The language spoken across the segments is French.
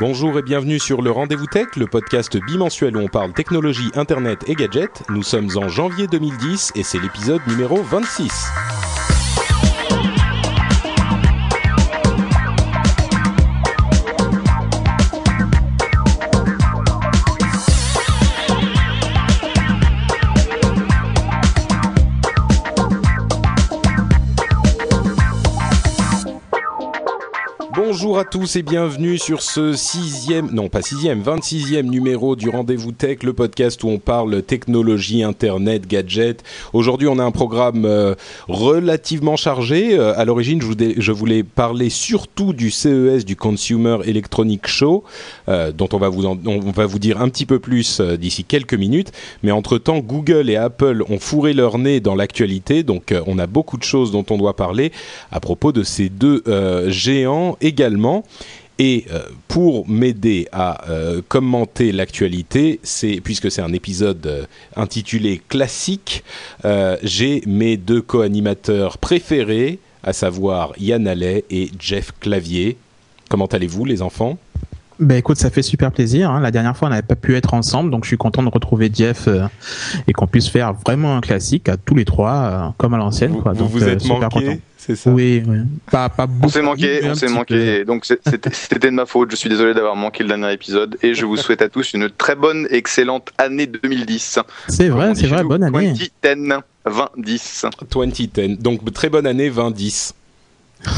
Bonjour et bienvenue sur le Rendez-vous Tech, le podcast bimensuel où on parle technologie, internet et gadgets. Nous sommes en janvier 2010 et c'est l'épisode numéro 26. Bonjour à tous et bienvenue sur ce sixième, non pas sixième, 26e numéro du Rendez-vous Tech, le podcast où on parle technologie, internet, gadgets. Aujourd'hui, on a un programme euh, relativement chargé. Euh, à l'origine, je, voulais- parler surtout du CES, du Consumer Electronic Show, euh, dont on va, vous on va vous dire un petit peu plus d'ici quelques minutes. Mais entre-temps, Google et Apple ont fourré leur nez dans l'actualité, donc on a beaucoup de choses dont on doit parler à propos de ces deux géants Et euh, pour m'aider à euh, commenter l'actualité, puisque c'est un épisode euh, intitulé classique, j'ai mes deux co-animateurs préférés, à savoir Yann Allais et Jeff Clavier. Comment allez-vous, les enfants? Ben écoute, ça fait super plaisir. hein. La dernière fois, on n'avait pas pu être ensemble, donc je suis content de retrouver Jeff euh, et qu'on puisse faire vraiment un classique à tous les trois, euh, comme à l'ancienne. Vous quoi. vous, Donc, vous euh, êtes super content. c'est ça? Oui, oui. Pas, pas On beaucoup, s'est manqué, on s'est manqué. Donc c'était de ma faute. Je suis désolé d'avoir manqué le dernier épisode et je vous souhaite à tous une très bonne, excellente année 2010. peu. C'est vrai, on c'est vrai, bonne année. 2010, 2010. 2010. Donc très bonne année 2010.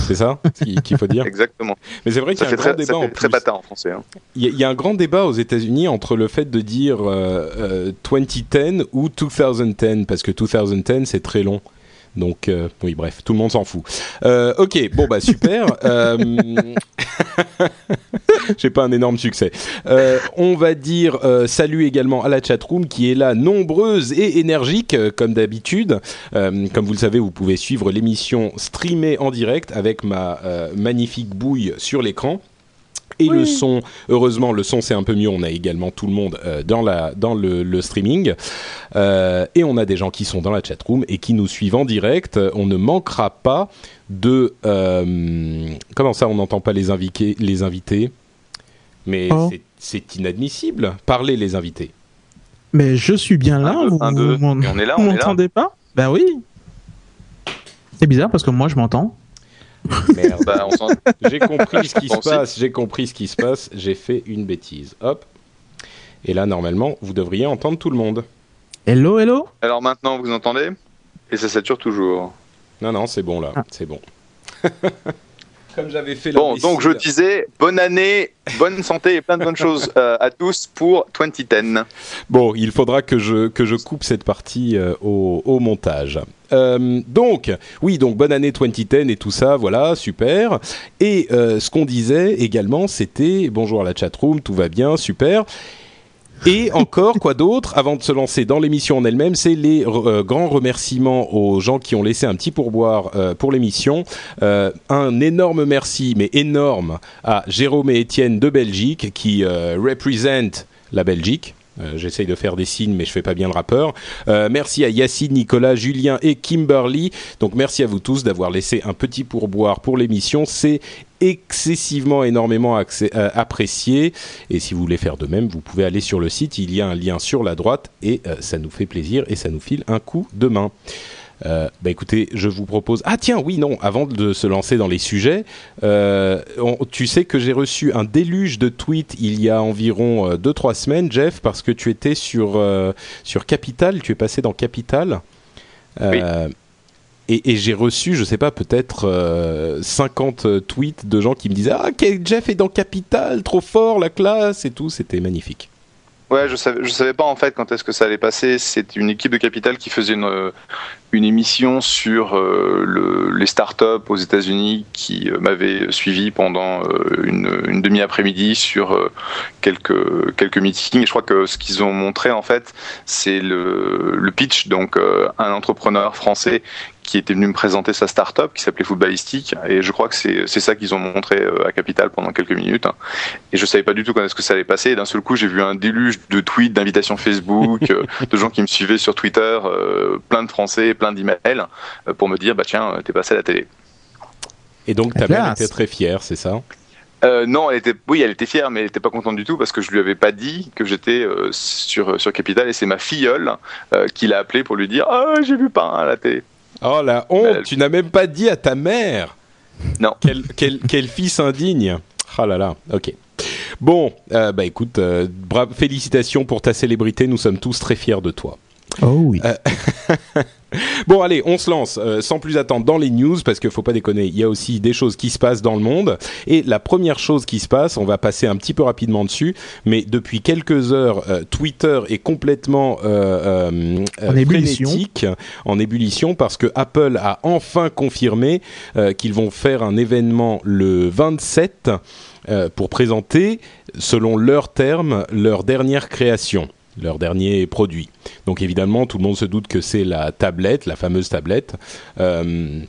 C'est ça qu'il faut dire Exactement. Mais c'est vrai qu'il y a un grand très, débat en très français. hein. Il y, a- il y a un grand débat aux États-Unis entre le fait de dire euh, euh, 2010 ou 2010 parce que 2010 c'est très long. Donc euh, oui, bref, tout le monde s'en fout. Euh, ok, bon bah super. Euh, J'ai pas un énorme succès. On va dire salut également à la chatroom qui est là, nombreuse et énergique comme d'habitude. Comme vous le savez, vous pouvez suivre l'émission streamée en direct avec ma magnifique bouille sur l'écran. Et le son, heureusement, le son c'est un peu mieux. On a également tout le monde euh, dans, la, dans le, le streaming. Euh, et on a des gens qui sont dans la chatroom et qui nous suivent en direct. On ne manquera pas de. euh, comment ça, on n'entend pas les, invités les invités? Mais Oh. c'est- inadmissible. Parlez les invités. Mais je suis bien là, Un, deux, vous, un, vous m'en- Et on est là, vous m'entendez pas? Ben oui. C'est bizarre parce que moi je m'entends. Merde. Bah, on s'en- j'ai compris ce qui se passe. J'ai compris ce qui se passe. J'ai fait une bêtise. Hop. Et là, normalement, vous devriez entendre tout le monde. Hello, hello Alors maintenant, vous entendez? Et ça sature toujours. Non, non, c'est bon là, Ah. c'est bon. Comme j'avais fait Bon, donc je disais, bonne année, bonne santé et plein de bonnes choses euh, à tous pour 2010. Bon, il faudra que je, que je coupe cette partie euh, au, au montage. Euh, donc, oui, donc bonne année 2010 et tout ça, voilà, super. Et euh, ce qu'on disait également, c'était bonjour à la chatroom, tout va bien, super. Et encore, quoi d'autre Avant de se lancer dans l'émission en elle-même, c'est les euh, grands remerciements aux gens qui ont laissé un petit pourboire euh, pour l'émission. Euh, un énorme merci, mais énorme, à Jérôme et Étienne de Belgique qui euh, représente la Belgique. Euh, J'essaye de faire des signes, mais je fais pas bien le rappeur. Euh, merci à Yacine, Nicolas, Julien et Kimberly. Donc merci à vous tous d'avoir laissé un petit pourboire pour l'émission. C'est excessivement énormément euh, apprécié. Et si vous voulez faire de même, vous pouvez aller sur le site. Il y a un lien sur la droite et ça nous fait plaisir et ça nous file un coup de main. Euh, bah écoutez, je vous propose. Ah tiens, oui, non. Avant de se lancer dans les sujets, euh, on- tu sais que j'ai reçu un déluge de tweets il y a environ 2-3 semaines, Jeff, parce que tu étais sur euh, sur Capital. Tu es passé dans Capital. Euh, Et, et j'ai reçu, je sais pas, peut-être euh, 50 tweets de gens qui me disaient Ah, Jeff est dans Capital, trop fort, la classe et tout. C'était magnifique. Ouais, je savais, savais pas en fait quand est-ce que ça allait passer. C'est une équipe de Capital qui faisait une, une émission sur euh, le, les startups aux États-Unis qui euh, m'avait suivi pendant euh, une, demi-après-midi sur euh, quelques quelques meetings. Et je crois que ce qu'ils ont montré en fait, c'est le, le pitch. Donc un entrepreneur français qui était venu me présenter sa start-up qui s'appelait Footballistique et je crois que c'est c'est ça qu'ils ont montré à Capital pendant quelques minutes et je savais pas du tout quand est-ce que ça allait passer et d'un seul coup j'ai vu un déluge de tweets d'invitations Facebook de gens qui me suivaient sur Twitter plein de Français plein d'emails euh, pour me dire bah tiens, t'es passé à la télé. Et donc ta mère était très fière, c'est ça? Euh, non, elle était, oui, elle était fière, mais elle n'était pas contente du tout parce que je lui avais pas dit que j'étais euh, sur sur Capital et c'est ma filleule euh, qui l'a appelé pour lui dire ah j'ai vu pas à la télé. Oh la honte, elle... tu n'as même pas dit à ta mère. Non. Quel quel, quel fils indigne. Ah là là, ok. Bon, euh, bah écoute, euh, félicitations pour ta célébrité, nous sommes tous très fiers de toi. Oh oui. Euh, bon, allez, on se lance euh, sans plus attendre dans les news parce qu'il faut pas déconner. Il y a aussi des choses qui se passent dans le monde. Et la première chose qui se passe, on va passer un petit peu rapidement dessus, mais depuis quelques heures, euh, Twitter est complètement euh, en ébullition. en ébullition parce que Apple a enfin confirmé qu'ils vont faire un événement le 27 pour présenter, selon leurs termes, leur dernière création leur dernier produit. Donc évidemment, tout le monde se doute que c'est la tablette, la fameuse tablette. Euh,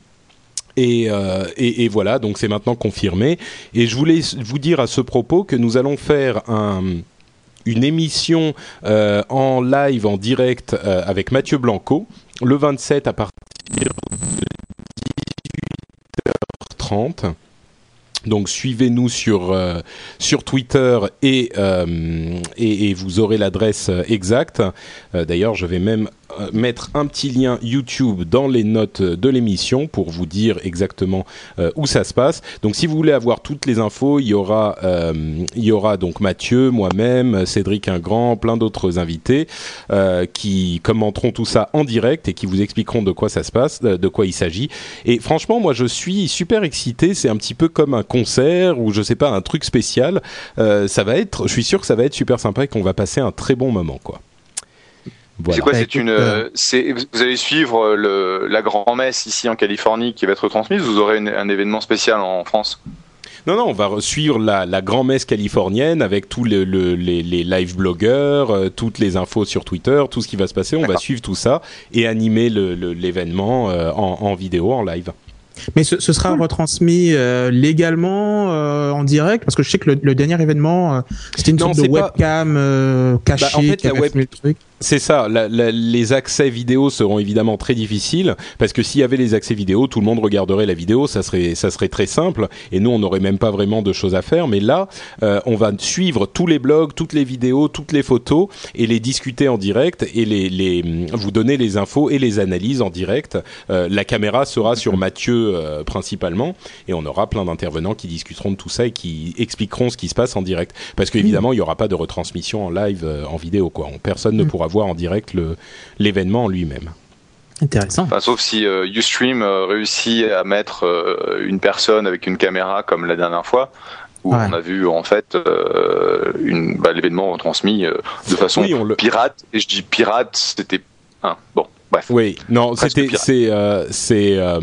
et, euh, et, et, voilà, donc c'est maintenant confirmé. Et je voulais vous dire à ce propos que nous allons faire un, une émission euh, en live, en direct, avec Mathieu Blanco, le 27 à partir de 18h30. Donc suivez-nous sur euh, sur Twitter et, euh, et, et vous aurez l'adresse exacte. Euh, D'ailleurs, je vais même mettre un petit lien YouTube dans les notes de l'émission pour vous dire exactement euh, où ça se passe. Donc si vous voulez avoir toutes les infos, il y aura euh, il y aura donc Mathieu, moi-même, Cédric Ingrand, plein d'autres invités euh, qui commenteront tout ça en direct et qui vous expliqueront de quoi ça se passe, de quoi il s'agit. Et franchement, moi je suis super excité, c'est un petit peu comme un concert ou je sais pas un truc spécial. ça va être je suis sûr que ça va être super sympa et qu'on va passer un très bon moment quoi. Voilà. C'est quoi C'est une. Euh, vous allez suivre le, la grand-messe ici en Californie qui va être transmise. Vous aurez une, un événement spécial en France? Non, non, on va suivre la, la grand-messe californienne avec tous le, le, les, les, live blogueurs, euh, toutes les infos sur Twitter, tout ce qui va se passer. On va suivre tout ça et animer l'événement euh, en, en vidéo, en live. Mais ce, ce, sera retransmis euh, légalement euh, en direct? Parce que je sais que le, le dernier événement euh, c'était une non, sorte de webcam euh, cachée bah, en fait, qui la web... le truc. C'est ça. La, la, les accès vidéo seront évidemment très difficiles parce que s'il y avait les accès vidéo, tout le monde regarderait la vidéo. Ça serait, ça serait très simple et nous on n'aurait même pas vraiment de choses à faire. Mais là, euh, on va suivre tous les blogs, toutes les vidéos, toutes les photos et les discuter en direct et les, les vous donner les infos et les analyses en direct. Euh, la caméra sera sur Mathieu euh, principalement et on aura plein d'intervenants qui discuteront de tout ça et qui expliqueront ce qui se passe en direct. Parce qu'évidemment, il n'y aura pas de retransmission en live euh, en vidéo. Quoi. Personne ne pourra voir en direct l'événement en lui-même. Intéressant. Enfin, sauf si euh, Ustream euh, réussit à mettre euh, une personne avec une caméra comme la dernière fois, où ouais. on a vu en fait euh, bah, l'événement retransmis de façon oui, le... pirate. Et je dis pirate, c'était hein, bon. Bref. Oui, non, c'était c'est euh, c'est euh,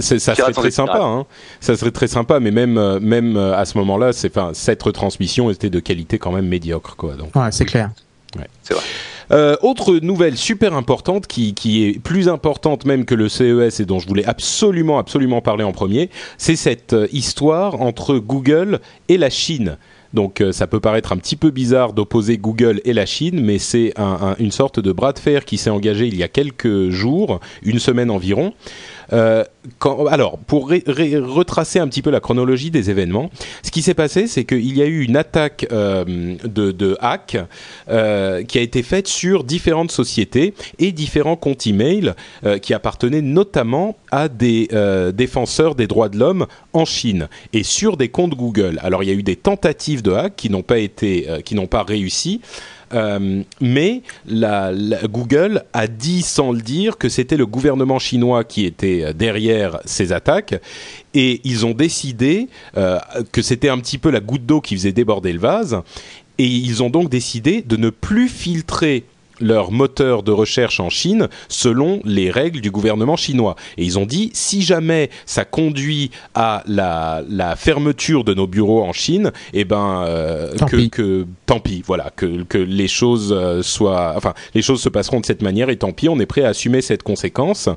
ça serait très sympa, hein. Ça serait très sympa, mais même même à ce moment-là, c'est enfin cette retransmission était de qualité quand même médiocre, quoi. Donc. Ouais, c'est clair. Ouais. C'est vrai. Euh, autre nouvelle super importante qui, est plus importante même que le CES et dont je voulais absolument absolument parler en premier, c'est cette euh, histoire entre Google et la Chine. Donc euh, ça peut paraître un petit peu bizarre d'opposer Google et la Chine, mais c'est un, un, une sorte de bras de fer qui s'est engagé il y a quelques jours, une semaine environ. Euh, alors, pour retracer un petit peu la chronologie des événements, ce qui s'est passé, c'est qu'il y a eu une attaque euh, de, hack euh, qui a été faite sur différentes sociétés et différents comptes email qui appartenaient notamment à des défenseurs des droits de l'homme en Chine et sur des comptes Google. Alors, il y a eu des tentatives de hack qui n'ont pas été, qui n'ont pas réussi. Euh, mais Google a dit sans le dire que c'était le gouvernement chinois qui était derrière ces attaques. Et ils ont décidé euh, que c'était un petit peu la goutte d'eau qui faisait déborder le vase. Et ils ont donc décidé de ne plus filtrer leur moteur de recherche en Chine selon les règles du gouvernement chinois. Et ils ont dit, si jamais ça conduit à la, la fermeture de nos bureaux en Chine, eh ben, euh, Tant que, que tant pis, voilà, que, que les choses euh, soient, enfin, les choses se passeront de cette manière et tant pis, on est prêt à assumer cette conséquence.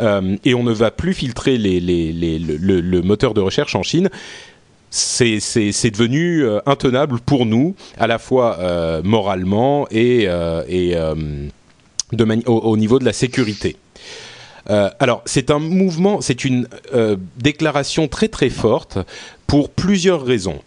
Euh, et on ne va plus filtrer les, les, les, le, le- le moteur de recherche en Chine c'est devenu euh, intenable pour nous, à la fois euh, moralement et, euh, et de au, au niveau de la sécurité. Alors, c'est un mouvement, c'est une déclaration très très forte pour plusieurs raisons.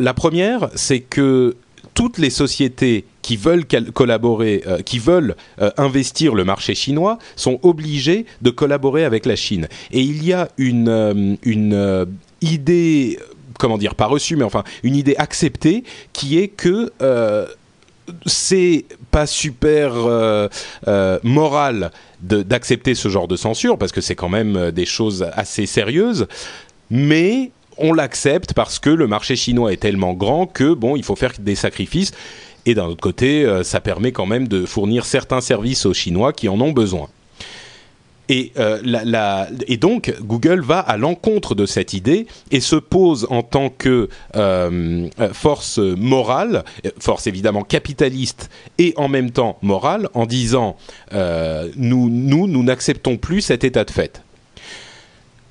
La première, c'est que toutes les sociétés qui veulent collaborer, qui veulent investir le marché chinois, sont obligées de collaborer avec la Chine. Et il y a une, une idée, comment dire, pas reçue, mais enfin une idée acceptée, qui est que euh, c'est pas super euh, euh, moral d'accepter ce genre de censure parce que c'est quand même des choses assez sérieuses, mais on l'accepte parce que le marché chinois est tellement grand que bon, il faut faire des sacrifices. Et d'un autre côté, ça permet quand même de fournir certains services aux Chinois qui en ont besoin. Et, euh, et donc, Google va à l'encontre de cette idée et se pose en tant que euh, euh, force morale, force évidemment capitaliste et en même temps morale, en disant nous, nous n'acceptons plus cet état de fait.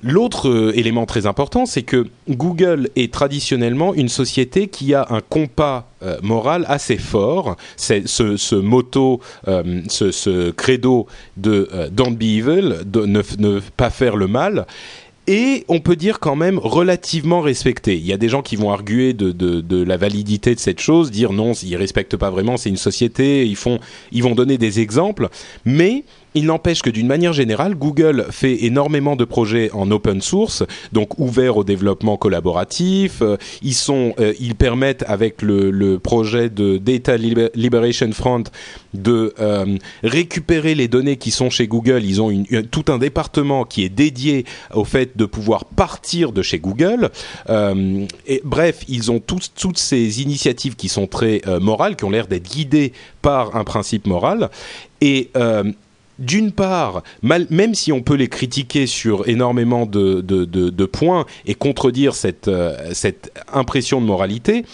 L'autre euh, élément très important, c'est que Google est traditionnellement une société qui a un compas euh, moral assez fort. Ce, ce motto, euh, ce, credo de Don't be evil, de ne, pas faire le mal. Et on peut dire quand même relativement respecté. Il y a des gens qui vont arguer de la validité de cette chose, dire non, ils respectent pas vraiment, c'est une société, ils, font, ils vont donner des exemples, mais il n'empêche que d'une manière générale, Google fait énormément de projets en open source, donc ouverts au développement collaboratif. Euh, Ils sont, euh, ils permettent avec le, projet de Data Liber- Liberation Front de euh, récupérer les données qui sont chez Google. Ils ont tout un département qui est dédié au fait de pouvoir partir de chez Google. Bref, ils ont toutes ces initiatives qui sont très morales, qui ont l'air d'être guidées par un principe moral. Et d'une part, même si on peut les critiquer sur énormément de, points et contredire cette, euh, cette impression de moralité,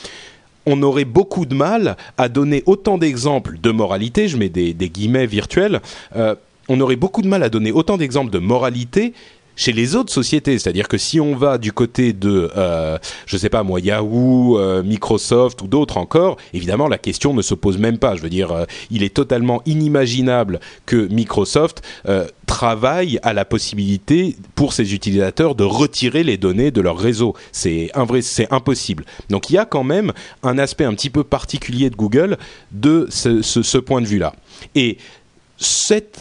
on aurait beaucoup de mal à donner autant d'exemples de moralité, je mets des, des guillemets virtuels, euh, on aurait beaucoup de mal à donner autant d'exemples de moralité chez les autres sociétés. C'est-à-dire que si on va du côté de, euh, je sais pas moi, Yahoo, euh, Microsoft ou d'autres encore, évidemment la question ne se pose même pas. Je veux dire, euh, il est totalement inimaginable que Microsoft euh, travaille à la possibilité pour ses utilisateurs de retirer les données de leur réseau. C'est c'est impossible. Donc il y a quand même un aspect un petit peu particulier de Google de ce, ce- ce point de vue-là. Et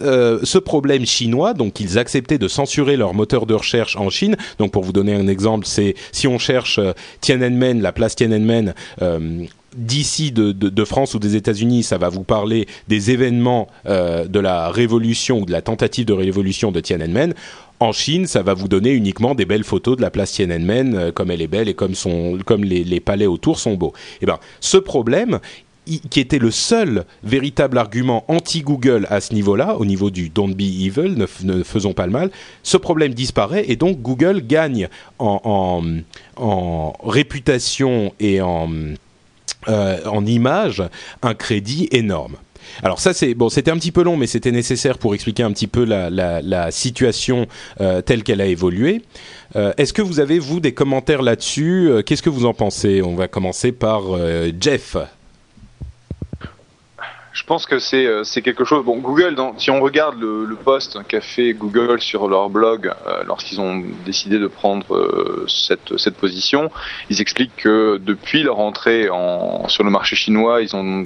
euh, ce problème chinois, donc ils acceptaient de censurer leur moteur de recherche en Chine. Donc pour vous donner un exemple, c'est si on cherche euh, Tiananmen, la place Tiananmen. euh, D'ici de, France ou des États-Unis, ça va vous parler des événements de la révolution ou de la tentative de révolution de Tiananmen. En Chine, ça va vous donner uniquement des belles photos de la place Tiananmen, comme elle est belle et comme, son, comme les, palais autour sont beaux. Et ben, ce problème, qui était le seul véritable argument anti-Google à ce niveau-là, au niveau du don't be evil, ne, faisons pas le mal, ce problème disparaît et donc Google gagne en, réputation et en, euh, en image un crédit énorme. Alors ça c'est bon, c'était un petit peu long, mais c'était nécessaire pour expliquer un petit peu la, situation euh, telle qu'elle a évolué. Euh, Est-ce que vous avez vous des commentaires là-dessus? Qu'est-ce que vous en pensez? On va commencer par Jeff. Je pense que c'est euh, c'est quelque chose. Bon, Google, si on regarde le, le post qu'a fait Google sur leur blog euh, lorsqu'ils ont décidé de prendre euh, cette, cette position, ils expliquent que depuis leur entrée en, sur le marché chinois, ils ont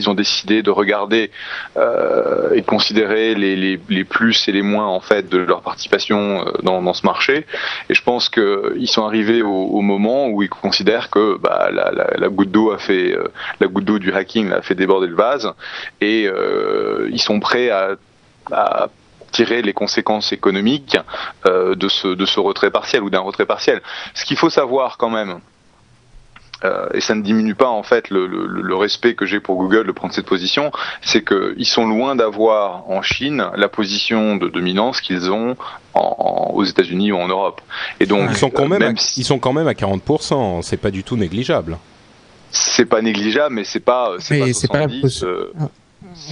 ils ont décidé de regarder euh, et de considérer les, plus et les moins en fait de leur participation euh, dans, ce marché. Et je pense qu'ils sont arrivés au, moment où ils considèrent que bah, la, goutte d'eau a fait euh, la goutte d'eau du hacking a fait déborder le vase et ils sont prêts à, tirer les conséquences économiques de ce retrait partiel ou d'un retrait partiel. Ce qu'il faut savoir quand même, euh, et ça ne diminue pas en fait le, le, le respect que j'ai pour Google de prendre cette position, c'est qu'ils sont loin d'avoir en Chine la position de dominance qu'ils ont en, aux États-Unis ou en Europe. Et donc ils sont quand même, même à, ils sont quand même à 40%, c'est pas du tout négligeable. C'est pas négligeable, mais c'est pas c'est pas 70, pas euh,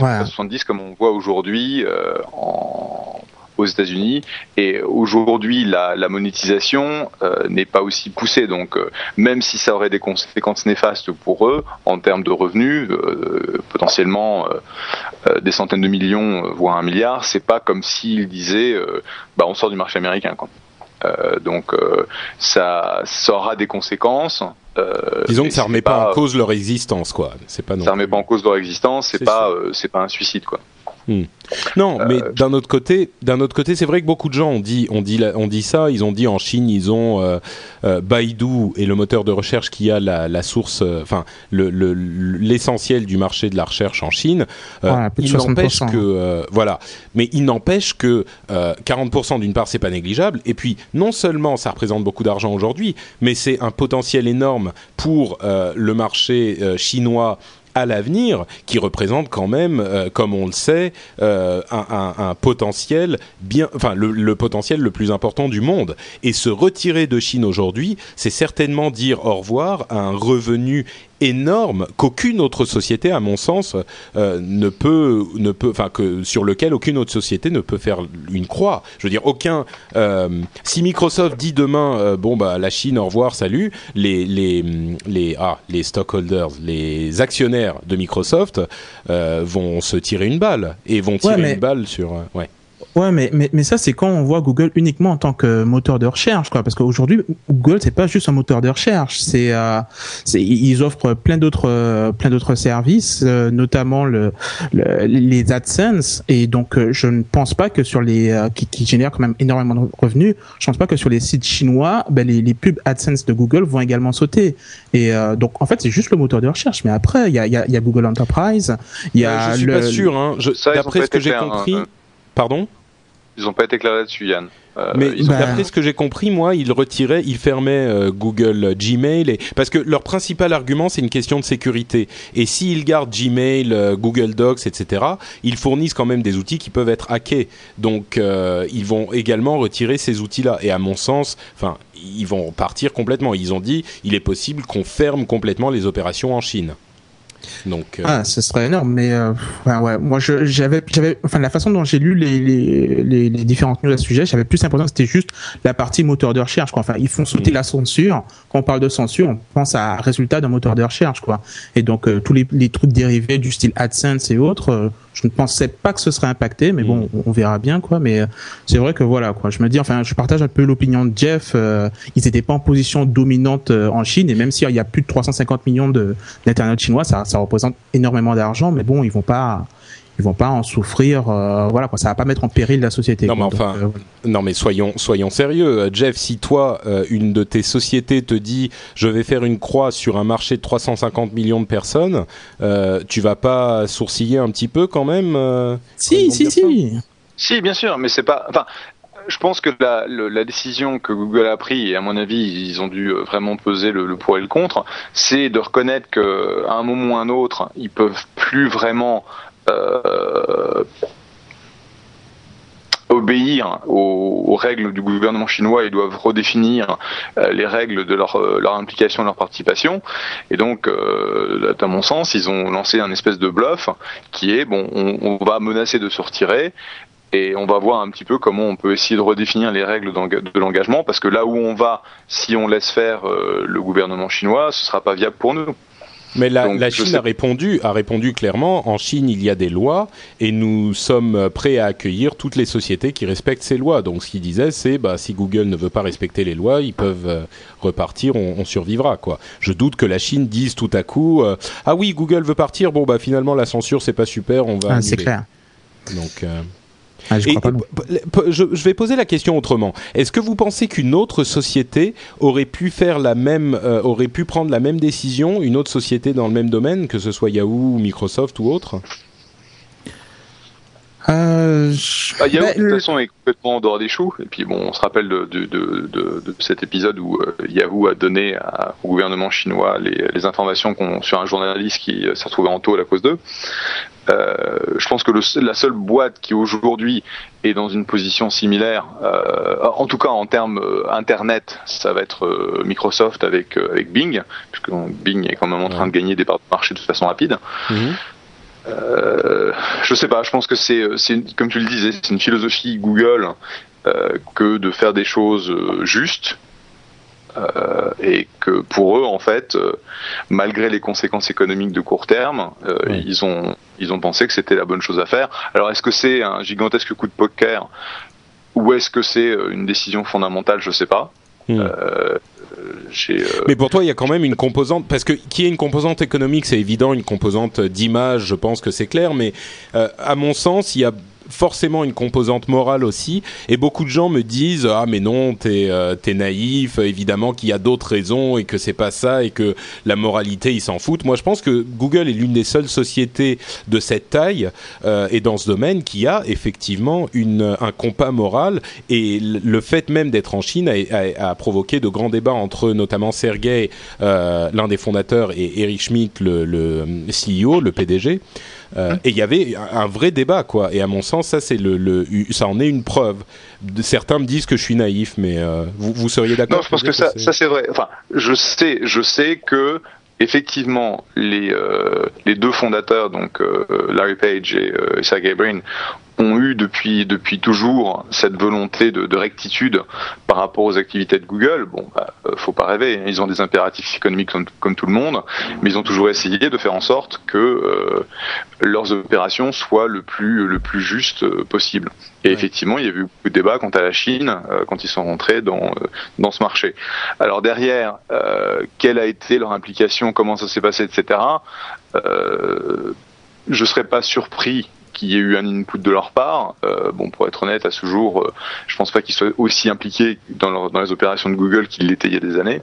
ouais. 70 comme on voit aujourd'hui euh, en aux États-Unis. Et aujourd'hui, la, la, monétisation euh, n'est pas aussi poussée. Donc, euh, même si ça aurait des conséquences néfastes pour eux en termes de revenus, euh, potentiellement des centaines de millions, voire un milliard, c'est pas comme s'ils disaient, bah, on sort du marché américain. Quoi. donc, ça, ça aura des conséquences. Disons que ça remet pas, pas, en cause leur existence, quoi. C'est pas non ça remet pas en cause leur existence. C'est pas, c'est pas un suicide, quoi. Hmm. Non, mais euh, d'un autre côté, d'un autre côté, c'est vrai que beaucoup de gens ont dit, ont dit, on dit ça. Ils ont dit en Chine, ils ont euh, euh, Baidu et le moteur de recherche qui a la, la source, enfin l'essentiel le, du marché de la recherche en Chine. Il n'empêche que voilà, mais il n'empêche que 40% d'une part c'est pas négligeable. Et puis non seulement ça représente beaucoup d'argent aujourd'hui, mais c'est un potentiel énorme pour le marché chinois à l'avenir, qui représente quand même, euh, comme on le sait, euh, un, potentiel bien, enfin le, le, potentiel le plus important du monde. Et se retirer de Chine aujourd'hui, c'est certainement dire au revoir à un revenu énorme qu'aucune autre société, à mon sens, euh, ne peut, ne peut, enfin que sur lequel aucune autre société ne peut faire une croix. Je veux dire, aucun. Euh, si Microsoft dit demain, euh, bon bah la Chine, au revoir, salut, les les les ah les stockholders, les actionnaires de Microsoft euh, vont se tirer une balle et vont tirer ouais, mais... une balle sur euh, ouais. Ouais, mais, mais, mais ça, c'est quand on voit Google uniquement en tant que moteur de recherche, quoi. Parce qu'aujourd'hui, Google, c'est pas juste un moteur de recherche. C'est, euh, ils offrent plein d'autres, euh, plein d'autres services, euh, notamment le, le, les AdSense. Et donc, euh, je ne pense pas que sur les, euh, qui, qui génèrent quand même énormément de revenus, je pense pas que sur les sites chinois, ben, les, les pubs AdSense de Google vont également sauter. Et euh, donc, en fait, c'est juste le moteur de recherche. Mais après, il y a, y, a, y a Google Enterprise, il y a. je suis le, pas sûr, hein. D'après ce que j'ai compris. Hein. Pardon? Ils n'ont pas été clairs là-dessus, Yann. Euh, mais bah... d'après ce que j'ai compris, moi, ils retiraient, ils fermaient euh, Google Gmail, et... parce que leur principal argument, c'est une question de sécurité. Et s'ils gardent Gmail, euh, Google Docs, etc., ils fournissent quand même des outils qui peuvent être hackés. Donc, euh, ils vont également retirer ces outils-là. Et à mon sens, enfin, ils vont partir complètement. Ils ont dit, il est possible qu'on ferme complètement les opérations en Chine. Donc, euh... ah, ce serait énorme, mais euh, ouais, ouais, moi j'avais, j'avais, enfin la façon dont j'ai lu les, les, les, les, différentes news à ce sujet, j'avais plus l'impression que c'était juste la partie moteur de recherche. Quoi. Enfin, ils font sauter mmh. la censure. Quand on parle de censure, on pense à résultat d'un moteur de recherche, quoi. Et donc euh, tous les, les trucs dérivés du style AdSense et autres, euh, je ne pensais pas que ce serait impacté, mais bon, on, on verra bien, quoi. Mais euh, c'est vrai que voilà, quoi. Je me dis, enfin, je partage un peu l'opinion de Jeff. Euh, ils n'étaient pas en position dominante en Chine, et même s'il y a plus de 350 millions de d'internet chinois, ça, ça représente énormément d'argent, mais bon, ils vont pas ils vont pas en souffrir. Euh, voilà, quoi, ça va pas mettre en péril la société. Non, quoi, mais enfin, donc, euh, non, mais soyons soyons sérieux, Jeff. Si toi, euh, une de tes sociétés te dit, je vais faire une croix sur un marché de 350 millions de personnes, euh, tu vas pas sourciller un petit peu quand même Si, si, si. Si, bien sûr, mais c'est pas. Enfin, je pense que la, la, décision que Google a prise, et à mon avis, ils ont dû vraiment peser le, le pour et le contre, c'est de reconnaître qu'à un moment ou un autre, ils peuvent plus vraiment euh, obéir aux, règles du gouvernement chinois, ils doivent redéfinir euh, les règles de leur, euh, implication, leur participation. Et donc, à mon sens, ils ont lancé un espèce de bluff qui est bon, on, va menacer de se retirer. Et on va voir un petit peu comment on peut essayer de redéfinir les règles de l'engagement, parce que là où on va, si on laisse faire le gouvernement chinois, ce sera pas viable pour nous. Mais la, Donc, la Chine a répondu, a répondu clairement. En Chine, il y a des lois et nous sommes prêts à accueillir toutes les sociétés qui respectent ces lois. Donc, ce qu'il disait, c'est bah, si Google ne veut pas respecter les lois, ils peuvent euh, repartir, on, on, survivra. Quoi. Je doute que la Chine dise tout à coup euh, ah oui, Google veut partir. Bon bah finalement la censure c'est pas super, on va. Ah, c'est clair. Donc. Euh ah, je, Et, je, je, vais poser la question autrement. Est-ce que vous pensez qu'une autre société aurait pu faire la même, euh, aurait pu prendre la même décision, une autre société dans le même domaine, que ce soit Yahoo, Microsoft ou autre? Euh, Bah, Yahoo, bah, de toute le- façon, est complètement en dehors des choux. Et puis, bon, on se rappelle de, de, de, de- de cet épisode où euh, Yahoo a donné à- au gouvernement chinois les, les informations qu'on- sur un journaliste qui s'est retrouvé en taule à cause d'eux. Euh, je pense que le seul- la seule boîte qui aujourd'hui est dans une position similaire, euh, en tout cas en termes euh, internet, ça va être Microsoft avec, avec Bing, puisque Bing est quand même en train de gagner des parts de marché de façon rapide. Mhm. Euh, je sais pas, je pense que c'est, comme tu le disais, c'est une philosophie Google euh, que de faire des choses justes. Euh, et que pour eux, en fait, euh, malgré les conséquences économiques de court terme, euh, Oui. ils ont ils ont pensé que c'était la bonne chose à faire. Alors, est-ce que c'est un gigantesque coup de poker ou est-ce que c'est une décision fondamentale? Je sais pas. Hmm. Euh, euh, Mais pour toi, il y a quand même une composante, parce que qui est une composante économique, c'est évident, une composante d'image, je pense que c'est clair, mais euh, à mon sens, il y a forcément une composante morale aussi, et beaucoup de gens me disent ah mais non t'es euh, t'es naïf, évidemment qu'il y a d'autres raisons et que c'est pas ça et que la moralité ils s'en foutent. Moi je pense que Google est l'une des seules sociétés de cette taille euh, et dans ce domaine qui a effectivement une un compas moral et le fait même d'être en Chine a, provoqué de grands débats entre notamment Sergey, euh, l'un des fondateurs, et Eric Schmidt, le, le CEO, le PDG. Euh, et il y avait un un vrai débat, quoi. Et à mon sens, ça, c'est le, le, ça en est une preuve. Certains me disent que je suis naïf, mais euh, vous, vous seriez d'accord Non, je pense que ça, ça c'est vrai. Enfin, je sais, je sais que effectivement les euh, les deux fondateurs, donc euh, Larry Page et euh, Sergey Brin, ont eu depuis depuis toujours cette volonté de, de rectitude par rapport aux activités de Google. Bon, bah, euh, faut pas rêver. Ils ont des impératifs économiques comme, comme tout le monde, mais ils ont toujours essayé de faire en sorte que euh, leurs opérations soient le plus le plus juste euh, possible. Et Ouais. effectivement, il y a eu beaucoup de débats quant à la Chine euh, quand ils sont rentrés dans euh, dans ce marché. Alors derrière, euh, quelle a été leur implication, comment ça s'est passé, etc. Euh, je serais pas surpris qu'il y ait eu un input de leur part. Euh, bon, pour être honnête, à ce jour, euh, je pense pas qu'ils soient aussi impliqués dans, leur- dans les opérations de Google qu'ils l'étaient il y a des années.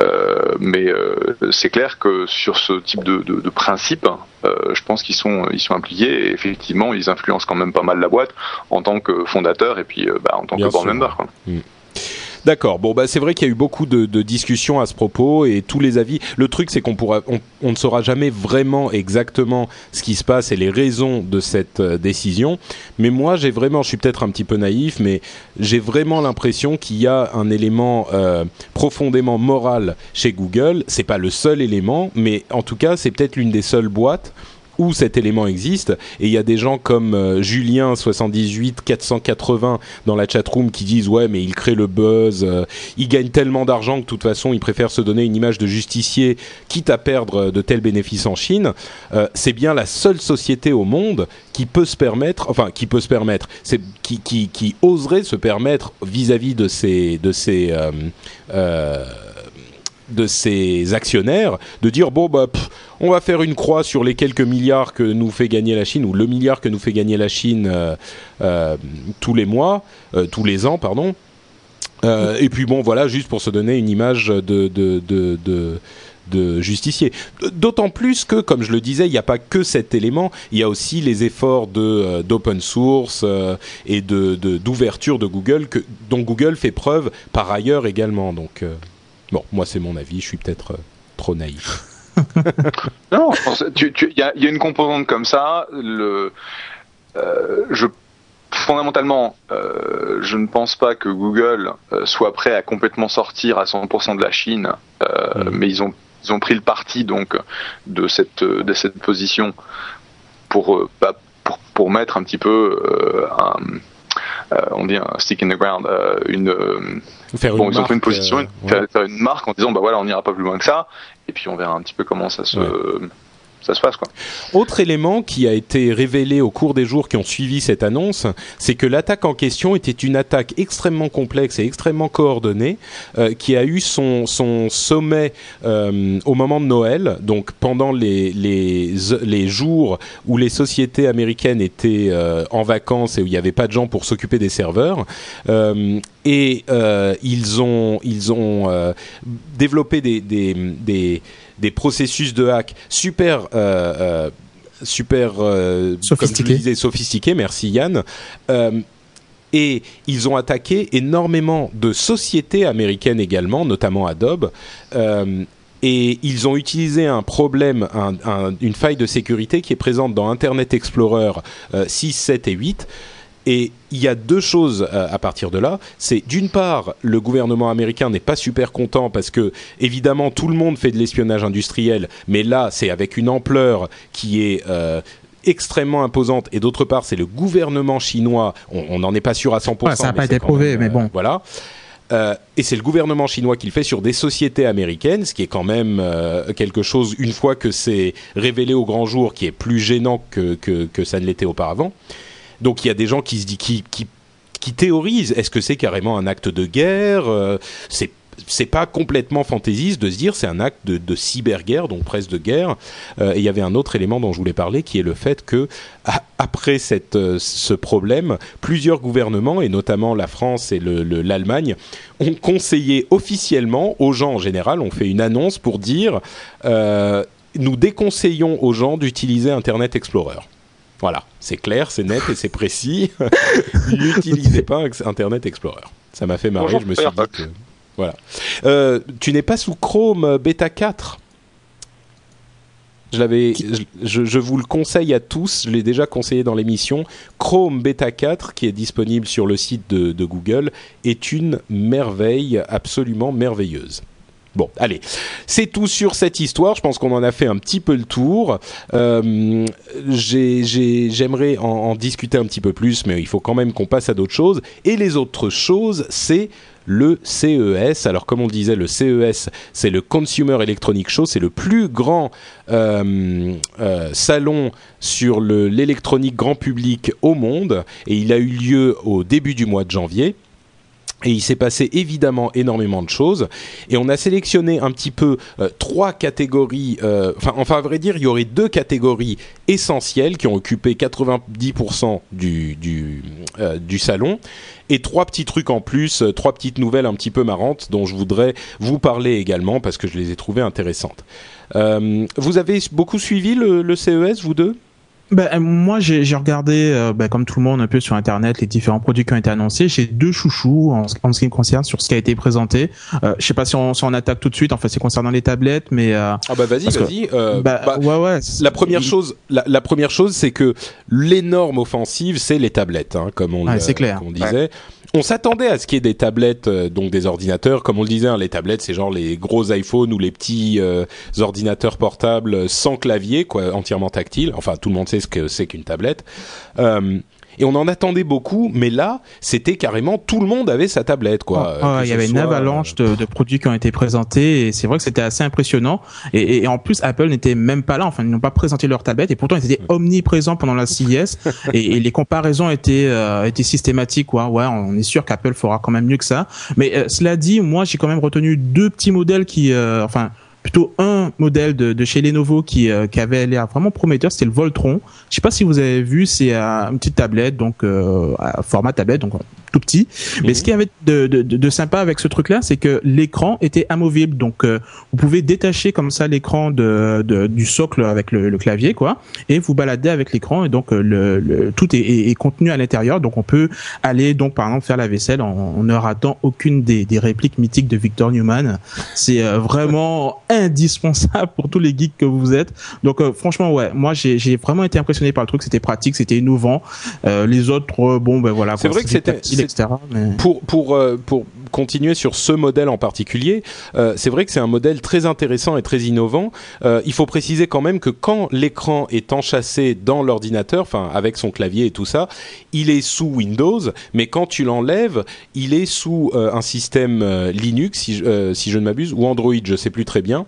Euh, mais euh, c'est clair que sur ce type de, de, de principe, je pense qu'ils sont ils sont impliqués et effectivement ils influencent quand même pas mal la boîte en tant que fondateur et puis bah, en tant Bien que board sûr. member. Quoi. D'accord. Bon, bah c'est vrai qu'il y a eu beaucoup de, discussions à ce propos et tous les avis. Le truc, c'est qu'on ne saura jamais vraiment exactement ce qui se passe et les raisons de cette euh, décision. Mais moi, j'ai vraiment, je suis peut-être un petit peu naïf, mais j'ai vraiment l'impression qu'il y a un élément euh, profondément moral chez Google. C'est pas le seul élément, mais en tout cas, c'est peut-être l'une des seules boîtes où cet élément existe. Et il y a des gens comme euh, Julien 78 480 dans la chatroom qui disent ouais mais il crée le buzz euh, il gagne tellement d'argent que de toute façon il préfère se donner une image de justicier quitte à perdre euh, de tels bénéfices en Chine. Euh, c'est bien la seule société au monde qui peut se permettre enfin qui peut se permettre c'est qui, qui, qui oserait se permettre vis-à-vis de ses de euh, euh, de ses actionnaires de dire bon bah on va faire une croix sur les quelques milliards que nous fait gagner la Chine ou le milliard que nous fait gagner la Chine euh, euh, tous les mois euh, tous les ans pardon et puis bon voilà juste pour se donner une image de de de, de de justicier. D'autant plus que, comme je le disais, il n'y a pas que cet élément, il y a aussi les efforts de d'open source et de de- d'ouverture de, Google dont Google fait preuve par ailleurs également. Donc bon, moi c'est mon avis, je suis peut-être euh, trop naïf. Non, il y, a, il y a une composante comme ça. Le, euh, je, fondamentalement, euh, je ne pense pas que Google soit prêt à complètement sortir à 100% de la Chine, euh, Mhm. mais ils ont, ils ont pris le parti donc de cette, de cette position pour, bah, pour, pour mettre un petit peu euh, un, euh, on dit un stick in the ground, euh, une, Faire bon, ils ont pris une position, euh, ouais. faire, une marque en disant bah voilà, on n'ira pas plus loin que ça, et puis on verra un petit peu comment ça se, ça se passe quoi. Autre élément qui a été révélé au cours des jours qui ont suivi cette annonce, c'est que l'attaque en question était une attaque extrêmement complexe et extrêmement coordonnée, euh, qui a eu son, sommet euh, au moment de Noël, donc pendant les, jours où les sociétés américaines étaient euh, en vacances et où il n'y avait pas de gens pour s'occuper des serveurs. Et ils ont, développé des, des processus de hack super euh, euh, super sophistiqué. comme je disais, sophistiqué. Merci Yann. et ils ont attaqué énormément de sociétés américaines également, notamment Adobe. et ils ont utilisé un problème, une faille de sécurité qui est présente dans Internet Explorer 6, 7 et 8 et il y a deux choses euh, à partir de là. C'est d'une part, le gouvernement américain n'est pas super content parce que évidemment tout le monde fait de l'espionnage industriel, mais là c'est avec une ampleur qui est euh, extrêmement imposante. Et d'autre part, c'est le gouvernement chinois. On n'en est pas sûr à 100%. ça n'a pas été prouvé, mais bon. Euh, voilà. et c'est le gouvernement chinois qui le fait sur des sociétés américaines, ce qui est quand même quelque chose, une fois que c'est révélé au grand jour, qui est plus gênant que, que, que ça ne l'était auparavant. Donc il y a des gens qui se disent, qui, théorisent, est-ce que c'est carrément un acte de guerre euh, C'est c'est pas complètement fantaisiste de se dire c'est un acte de, cyberguerre, donc presque de guerre. Euh, et il y avait un autre élément dont je voulais parler, qui est le fait que après euh, ce problème, plusieurs gouvernements, et notamment la France et l'Allemagne, ont conseillé officiellement aux gens en général, ont fait une annonce pour dire nous déconseillons aux gens d'utiliser Internet Explorer. Voilà, c'est clair, c'est net et c'est précis. N'utilisez pas Internet Explorer. Ça m'a fait marrer, je me suis dit que... Voilà. Euh, tu n'es pas sous Chrome Beta 4 je, l'avais, je, vous le conseille à tous, je l'ai déjà conseillé dans l'émission. Chrome Beta 4, qui est disponible sur le site de Google, est une merveille absolument merveilleuse. Bon, allez, c'est tout sur cette histoire. Je pense qu'on en a fait un petit peu le tour. Euh, J'aimerais en, discuter un petit peu plus, mais il faut quand même qu'on passe à d'autres choses. Et les autres choses, c'est le CES. Alors comme on le disait, le CES, c'est le Consumer Electronic Show, c'est le plus grand euh, euh, salon sur l'électronique grand public au monde, et il a eu lieu au début du mois de janvier. Et il s'est passé évidemment énormément de choses. Et on a sélectionné un petit peu euh, trois catégories. Euh, enfin, à vrai dire, il y aurait deux catégories essentielles qui ont occupé 90% du, euh, du salon. Et trois petits trucs en plus, trois petites nouvelles un petit peu marrantes dont je voudrais vous parler également parce que je les ai trouvées intéressantes. vous avez beaucoup suivi le CES, vous deux? Ben, euh, moi, j'ai regardé, euh, ben, comme tout le monde, un peu sur Internet, les différents produits qui ont été annoncés. J'ai deux chouchous en, ce qui me concerne sur ce qui a été présenté. Euh, je sais pas si on, si on attaque tout de suite. En fait, c'est concernant les tablettes, mais euh, ah bah vas-y, vas-y. Bah, bah, ouais, ouais. La première chose, la, la, première chose, c'est que l'énorme offensive, c'est les tablettes, hein, comme on, ouais, clair. on disait on s'attendait à ce qu'il y ait des tablettes, donc des ordinateurs, comme on le disait, hein, les tablettes, c'est genre les gros iPhones ou les petits ordinateurs portables sans clavier, quoi, entièrement tactile. Enfin, tout le monde sait ce que c'est qu'une tablette. Euh, et on en attendait beaucoup, mais là, c'était carrément tout le monde avait sa tablette, quoi. Oh, il y avait une avalanche de, de, produits qui ont été présentés, et c'est vrai que c'était assez impressionnant. Et, et, en plus, Apple n'était même pas là. Enfin, ils n'ont pas présenté leur tablette, et pourtant ils étaient omniprésents pendant la CES. et, et, les comparaisons étaient euh, étaient systématiques, quoi. Ouais, on est sûr qu'Apple fera quand même mieux que ça. Mais euh, cela dit, moi, j'ai quand même retenu deux petits modèles qui, euh, enfin plutôt un modèle de, de chez Lenovo qui, euh, qui avait l'air vraiment prometteur, c'était le Voltron. Je sais pas si vous avez vu, c'est euh, une petite tablette, donc euh, format tablette, donc tout petit. Mais mhm. ce qui avait de, de, de, sympa avec ce truc-là, c'est que l'écran était amovible, donc vous pouvez détacher comme ça l'écran de, de, du socle avec le, le, clavier, quoi, et vous balader avec l'écran, et donc le, le tout est, est, contenu à l'intérieur, donc on peut aller donc par exemple faire la vaisselle en, en ne ratant aucune des, des répliques mythiques de Victor Newman. C'est vraiment indispensable pour tous les geeks que vous êtes. Donc euh, franchement ouais, moi j'ai vraiment été impressionné par le truc, c'était pratique, c'était innovant. Euh, les autres euh, bon ben voilà. C'est vrai que c'était etc. Pour pour continuer sur ce modèle en particulier, c'est vrai que c'est un modèle très intéressant et très innovant. il faut préciser quand même que quand l'écran est enchâssé dans l'ordinateur, enfin avec son clavier et tout ça, il est sous Windows, mais quand tu l'enlèves, il est sous un système Linux si, je ne m'abuse ou Android, je sais plus très bien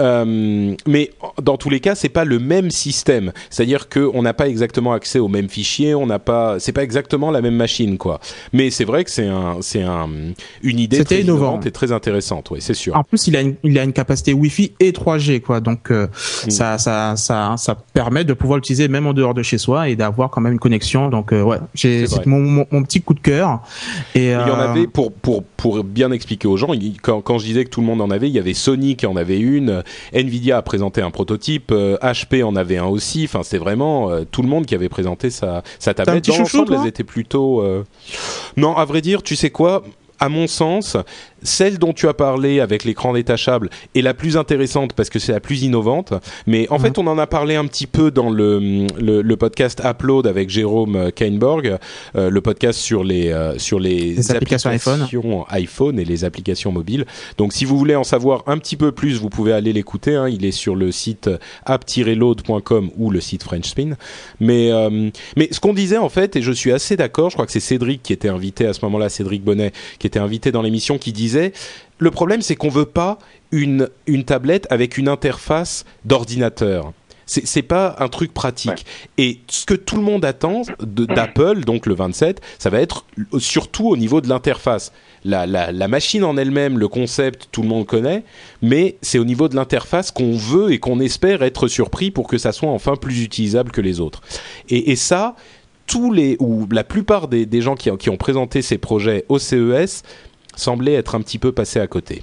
euh, mais dans tous les cas, c'est pas le même système. C'est-à-dire qu'on n'a pas exactement accès aux mêmes fichiers, on n'a pas, c'est pas exactement la même machine, quoi. Mais c'est vrai que c'est un, c'est un, une idée très innovant. innovante et très intéressante. Oui, c'est sûr. En plus, il a une, il a une capacité Wi-Fi et 3G, quoi. Donc, euh, Mm. ça, ça, ça, ça permet de pouvoir l'utiliser même en dehors de chez soi et d'avoir quand même une connexion. Donc, euh, ouais, j'ai, mon, mon, mon petit coup de cœur. Et, Il y en euh, avait pour pour pour bien expliquer aux gens. il- Quand, quand je disais que tout le monde en avait, il y avait Sony qui en avait une, euh, Nvidia a présenté un prototype, euh, HP en avait un aussi. Enfin, c'est vraiment euh, tout le monde qui avait présenté sa sa tablette. petit Dans l'ensemble, elles étaient plutôt. euh, Non, à vrai dire, tu sais quoi? À mon sens, celle dont tu as parlé avec l'écran détachable est la plus intéressante parce que c'est la plus innovante. Mais en Mhm. fait, on en a parlé un petit peu dans le, le, le podcast Upload avec Jérôme Kainborg, euh, le podcast sur les, euh, sur les, Les applications iPhone. applications iPhone et les applications mobiles. Donc, si vous voulez en savoir un petit peu plus, vous pouvez aller l'écouter. hein. Il est sur le site app-load.com ou le site French Spin. Mais, euh, mais ce qu'on disait en fait, et je suis assez d'accord, je crois que c'est Cédric qui était invité à ce moment-là, Cédric Bonnet, qui était invité dans l'émission, qui disait le problème c'est qu'on veut pas une, une tablette avec une interface d'ordinateur. C'est c'est pas un truc pratique. Et ce que tout le monde attend de- d'Apple, donc le 27, ça va être surtout au niveau de l'interface. La, la, la machine en elle-même, le concept, tout le monde connaît, mais c'est au niveau de l'interface qu'on veut et qu'on espère être surpris pour que ça soit enfin plus utilisable que les autres. Et, et ça, tous les ou la plupart des, des gens qui, qui ont présenté ces projets au CES semblaient être un petit peu passés à côté.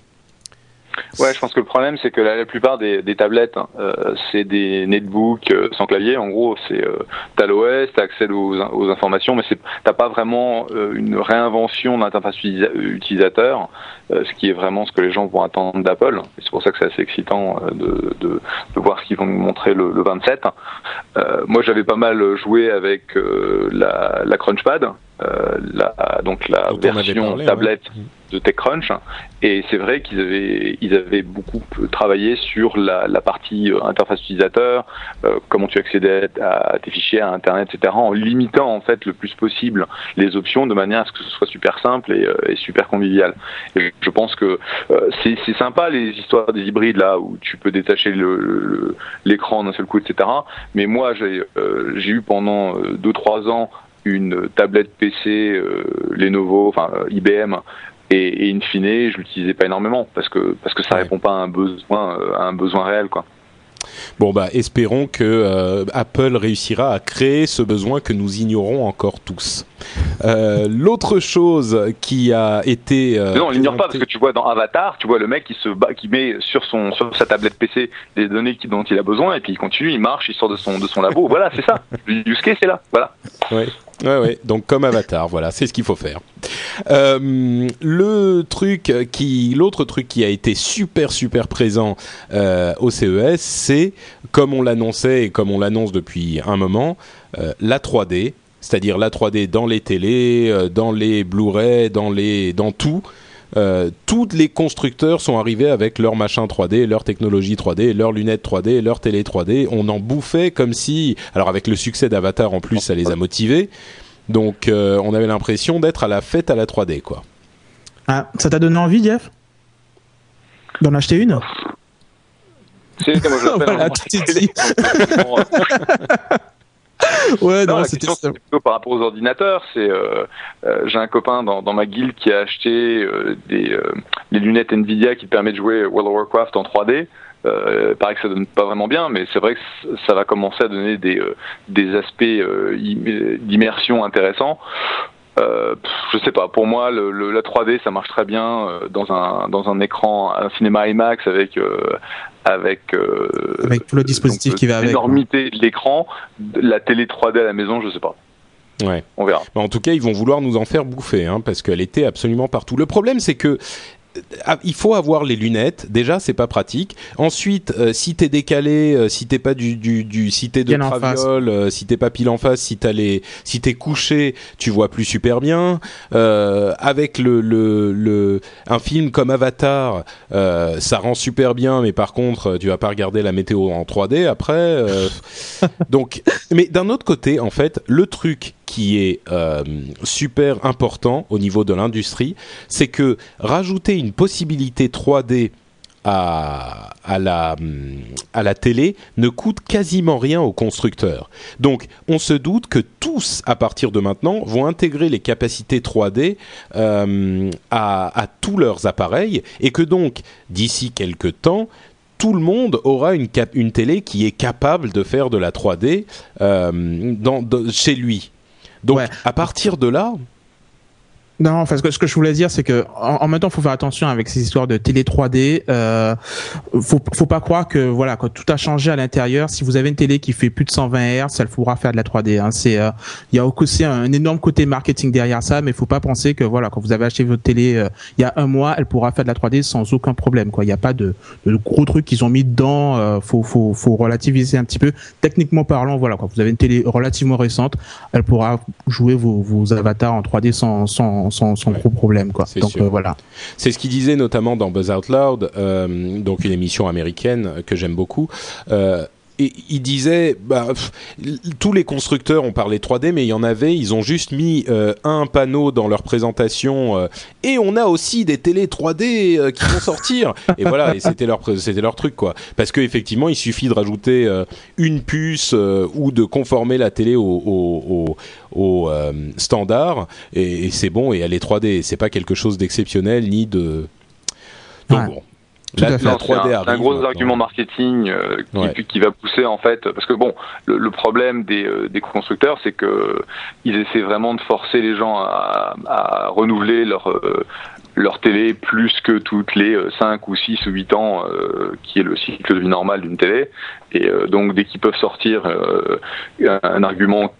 Ouais, je pense que le problème, c'est que la, plupart des, tablettes, hein, euh, c'est des netbooks euh, sans clavier. En gros, c'est euh, t'as l'OS, t'as accès aux, informations, mais t'as pas vraiment une réinvention de l'interface utilisa- utilisateur, ce qui est vraiment ce que les gens vont attendre d'Apple. C'est pour ça que c'est assez excitant de, voir ce qu'ils vont nous montrer le, le 27. Euh, moi, j'avais pas mal joué avec la, la Crunchpad, euh, la, donc la version parlé, tablette ouais. de TechCrunch. Et c'est vrai qu'ils avaient, ils avaient beaucoup travaillé sur la, la partie euh, interface utilisateur, euh, comment tu accédais à, à tes fichiers, à Internet, etc., en limitant en fait le plus possible les options de manière à ce que ce soit super simple et, euh, et super convivial. Et je, pense que euh, c'est sympa les histoires des hybrides là où tu peux détacher le- le- l'écran d'un seul coup, etc. Mais moi, j'ai euh, j'ai eu pendant 2-3 ans une tablette PC euh, Lenovo, enfin euh, IBM, et, et in fine, je l'utilisais pas énormément parce que parce que ça Ouais. répond pas à un besoin euh, à un besoin réel quoi. Bon bah espérons que euh, Apple réussira à créer ce besoin que nous ignorons encore tous. Euh, L'autre chose qui a été euh, non, on l'ignore pas parce que tu vois dans Avatar, tu vois le mec qui se bat, qui met sur son sur sa tablette PC les données qui, dont il a besoin et puis il continue, il marche, il sort de son de son labo. voilà, c'est ça. Le use case c'est là. Voilà. Ouais, ouais, ouais. Donc comme Avatar, voilà, c'est ce qu'il faut faire. Euh, le truc qui, l'autre truc qui a été super super présent euh, au CES, c'est comme on l'annonçait et comme on l'annonce depuis un moment, euh, la 3D, c'est-à-dire la 3D dans les télés, euh, dans les Blu-ray, dans les, dans tout. Euh, tous les constructeurs sont arrivés avec leur machin 3D, leur technologie 3D, leurs lunettes 3D, leur télé 3D. On en bouffait comme si, alors avec le succès d'Avatar en plus, ça les a motivés. Donc euh, on avait l'impression d'être à la fête à la 3D quoi. Ah, ça t'a donné envie, Jeff? D'en acheter une? C'est moi je l'appelle Voilà, est dit. Ouais, Non, non, c'était plutôt par rapport aux ordinateurs. C'est, euh, euh, j'ai un copain dans, dans ma guilde qui a acheté euh, des euh, les lunettes Nvidia qui permettent de jouer World of Warcraft en 3D. Euh, pareil que ça donne pas vraiment bien, mais c'est vrai que ça va commencer à donner des euh, des aspects euh, im- d'immersion intéressants. Euh, je sais pas. Pour moi, le, le- la 3D, ça marche très bien euh, dans un dans un écran, un cinéma IMAX avec euh, avec euh, Avec tout le dispositif donc, qui va avec. L'énormité de l'écran, la télé 3D à la maison, je sais pas. Ouais. On verra. Mais en tout cas, ils vont vouloir nous en faire bouffer, hein, parce qu'elle était absolument partout. Le problème, c'est que il faut avoir les lunettes. Déjà, c'est pas pratique. Ensuite, euh, si t'es décalé, euh, si t'es pas du, du, du si t'es de Bien traviole, euh, si t'es pas pile en face, si t'as les, si t'es couché, tu vois plus super bien. Euh, avec le, le, le, un film comme Avatar, euh, ça rend super bien, mais par contre, tu vas pas regarder la météo en 3D après. donc, mais d'un autre côté, en fait, le truc qui est euh, super important au niveau de l'industrie, c'est que rajouter une possibilité 3D à, la, télé ne coûte quasiment rien aux constructeurs. Donc on se doute que tous, à partir de maintenant, vont intégrer les capacités 3D euh, à, tous leurs appareils et que donc d'ici quelques temps, tout le monde aura une, télé qui est capable de faire de la 3D euh, chez lui. Donc Ouais. à partir de là, Non, enfin, ce que, ce que je voulais dire, c'est que en, en même temps, faut faire attention avec ces histoires de télé 3D. Euh, faut, faut pas croire que voilà, que tout a changé à l'intérieur. Si vous avez une télé qui fait plus de 120 Hz, elle pourra faire de la 3D. Hein. C'est, euh, il y a aussi un énorme côté marketing derrière ça, mais faut pas penser que voilà, quand vous avez acheté votre télé euh, il y a un mois, elle pourra faire de la 3D sans aucun problème. Quoi, il n'y a pas de, de gros trucs qu'ils ont mis dedans. Euh, faut, faut, faut relativiser un petit peu. Techniquement parlant, voilà, quand vous avez une télé relativement récente, elle pourra jouer vos, vos avatars en 3D sans, sans, sans, sans Ouais. gros problème. Quoi. C'est Donc euh, voilà. c'est ce qu'il disait notamment dans Buzz Out Loud, euh, donc une émission américaine que j'aime beaucoup. Euh, et il disait, bah, pff, tous les constructeurs ont parlé 3D, mais il y en avait, ils ont juste mis euh, un panneau dans leur présentation, euh, et on a aussi des télés 3D euh, qui vont sortir. et voilà, et c'était leur, c'était leur truc, quoi. Parce qu'effectivement, il suffit de rajouter une puce ou de conformer la télé au, au, au, au, standard, et, et c'est bon, et elle est 3D. C'est pas quelque chose d'exceptionnel, ni de... Donc Ouais. bon. La, à fait. la Non, 3D c'est un, arrive. c'est un gros maintenant. argument marketing euh, qui, Ouais. qui va pousser en fait parce que bon le, le problème des, euh, des constructeurs c'est que ils essaient vraiment de forcer les gens à, à renouveler leur euh, leur télé plus que toutes les 5 ou 6 ou 8 ans euh, qui est le cycle de vie normal d'une télé et euh, donc dès qu'ils peuvent sortir euh, un, un argument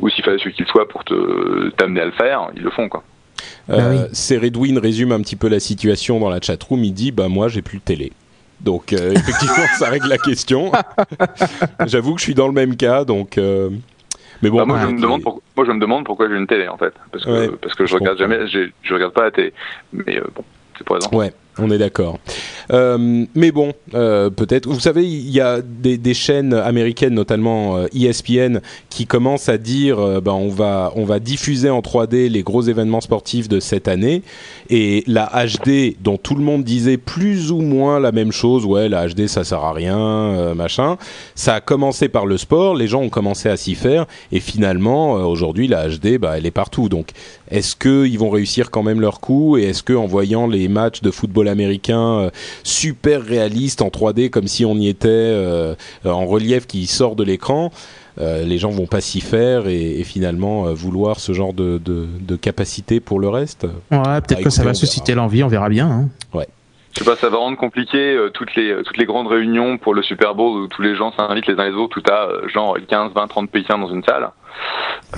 aussi fallacieux qu'il soit pour te t'amener à le faire ils le font quoi Bah Euh, oui. c'est Redwin résume un petit peu la situation dans la chatroom. Il dit bah moi j'ai plus de télé. Donc euh, effectivement ça règle la question. J'avoue que je suis dans le même cas donc. euh, Mais bon. Bah, moi, ouais, je me demande pour- moi, je me demande pourquoi j'ai une télé en fait, parce que Ouais, parce que je, je regarde comprends. jamais, je regarde pas la télé, mais euh, bon, c'est pour. Ouais, on est d'accord. Euh, mais bon, euh, peut-être. Vous savez, il y a des, chaînes américaines, notamment euh, ESPN, qui commencent à dire, ben on va on va diffuser en 3D les gros événements sportifs de cette année. Et la HD, dont tout le monde disait plus ou moins la même chose, ouais, la HD ça sert à rien, machin. Ça a commencé par le sport, les gens ont commencé à s'y faire, et finalement, aujourd'hui, la HD, bah, elle est partout. Donc, est-ce qu'ils vont réussir quand même leur coup? Et est-ce que en voyant les matchs de football américain euh, super réalistes en 3D, comme si on y était euh, en relief qui sort de l'écran, euh, les gens vont pas s'y faire et, et finalement euh, vouloir ce genre de, de, de capacité pour le reste Ouais, peut-être Bah, que ça va susciter l'envie, on verra bien. Hein. Je sais pas, ça va rendre compliqué euh, toutes les toutes les grandes réunions pour le Super Bowl où tous les gens s'invitent les uns les autres, tout à euh, genre 15, 20, 30 pékins dans une salle.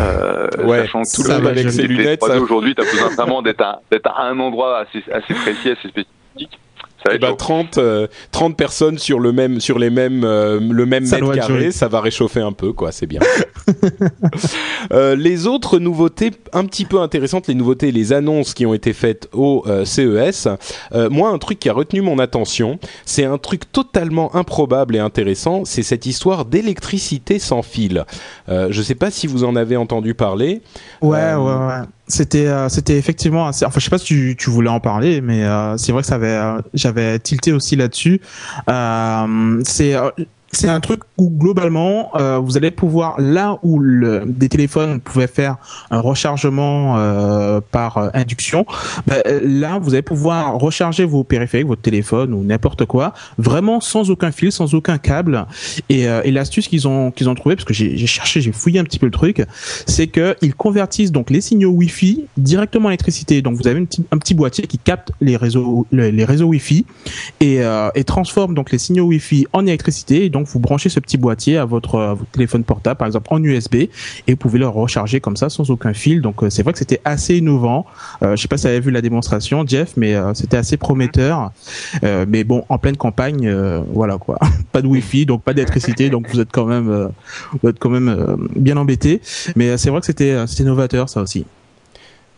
Euh, Ouais, sachant que tout ça le va, monde avec ses lunettes, 3D ça- aujourd'hui, t'as besoin vraiment d'être à, d'être à un endroit assez, assez précis, assez spécifique. Ça Eh ben, chaud. 30, euh, 30 personnes sur le même sur les mêmes euh, le même Ça mètre carré, ça va réchauffer un peu quoi, c'est bien. Euh, les autres nouveautés un petit peu intéressantes, les nouveautés, les annonces qui ont été faites au euh, CES. euh, moi, un truc qui a retenu mon attention, c'est un truc totalement improbable et intéressant, c'est cette histoire d'électricité sans fil. Euh, je sais pas si vous en avez entendu parler. Ouais, Euh, ouais, ouais. C'était, euh, c'était effectivement assez. Enfin, je sais pas si tu, voulais en parler, mais euh, c'est vrai que ça avait, euh, j'avais tilté aussi là-dessus. Euh, c'est, euh, c'est un truc où globalement, euh, vous allez pouvoir là où le, des téléphones pouvaient faire un rechargement euh, par euh, induction, bah, euh, là vous allez pouvoir recharger vos périphériques, votre téléphone ou n'importe quoi, vraiment sans aucun fil, sans aucun câble. Et, euh, et l'astuce qu'ils ont qu'ils ont trouvé, parce que j'ai cherché, j'ai fouillé un petit peu le truc, c'est que ils convertissent donc les signaux Wi-Fi directement en électricité. Donc vous avez une un petit boîtier qui capte les réseaux le- les réseaux Wi-Fi et, euh, et transforme donc les signaux Wi-Fi en électricité. Donc vous branchez ce petit boîtier à votre, téléphone portable, par exemple en USB, et vous pouvez le recharger comme ça sans aucun fil. Donc euh, c'est vrai que c'était assez innovant. Euh, je sais pas si vous avez vu la démonstration, Jeff, mais euh, c'était assez prometteur. Euh, mais bon, en pleine campagne, voilà quoi, pas de Wi-Fi, donc pas d'électricité, donc vous êtes quand même, bien embêté. Mais c'est vrai que c'était, c'était novateur ça aussi.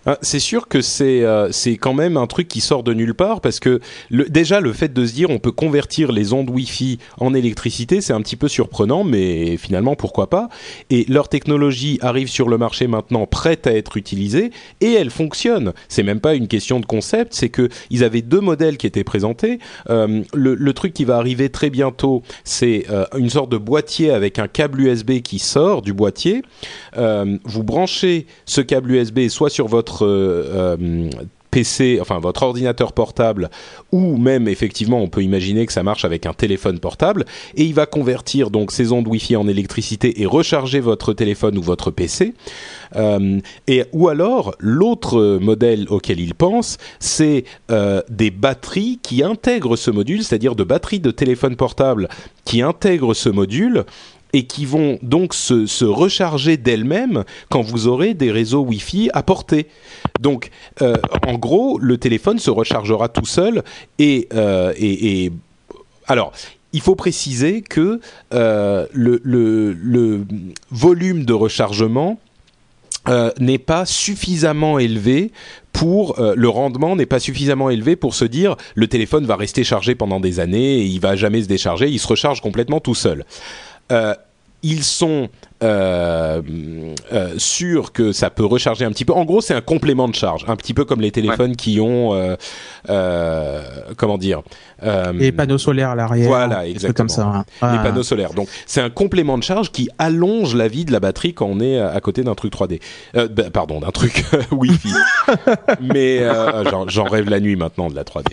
Ah, c'est sûr que c'est euh, c'est quand même un truc qui sort de nulle part parce que déjà le fait de se dire on peut convertir les ondes Wi-Fi en électricité, c'est un petit peu surprenant, mais finalement pourquoi pas? Et leur technologie arrive sur le marché maintenant prête à être utilisée et elle fonctionne. C'est même pas une question de concept, c'est que ils avaient deux modèles qui étaient présentés. Euh, le, truc qui va arriver très bientôt, c'est euh, une sorte de boîtier avec un câble USB qui sort du boîtier. Vous branchez ce câble USB soit sur votre euh, PC, enfin votre ordinateur portable, ou même effectivement on peut imaginer que ça marche avec un téléphone portable, et il va convertir donc ces ondes Wi-Fi en électricité et recharger votre téléphone ou votre PC. Euh, et ou alors l'autre modèle auquel il pense, c'est euh, des batteries qui intègrent ce module, c'est-à-dire de batteries de téléphone portable qui intègrent ce module et qui vont donc se, recharger d'elles-mêmes quand vous aurez des réseaux Wi-Fi à portée. Donc, euh, en gros, le téléphone se rechargera tout seul et, euh, alors. Il faut préciser que euh, le, volume de rechargement n'est pas suffisamment élevé pour le rendement n'est pas suffisamment élevé pour se dire le téléphone va rester chargé pendant des années et il va jamais se décharger, il se recharge complètement tout seul. Euh, ils sont euh, euh, sûrs que ça peut recharger un petit peu. En gros, c'est un complément de charge, un petit peu comme les téléphones ouais. qui ont, euh, euh comment dire, les panneaux solaires à l'arrière. Voilà, exactement. Comme ça. Hein. Ah. Les panneaux solaires. Donc, c'est un complément de charge qui allonge la vie de la batterie quand on est à côté d'un truc 3D. Bah, pardon, d'un truc Wi-Fi. mais j'en rêve la nuit maintenant de la 3D.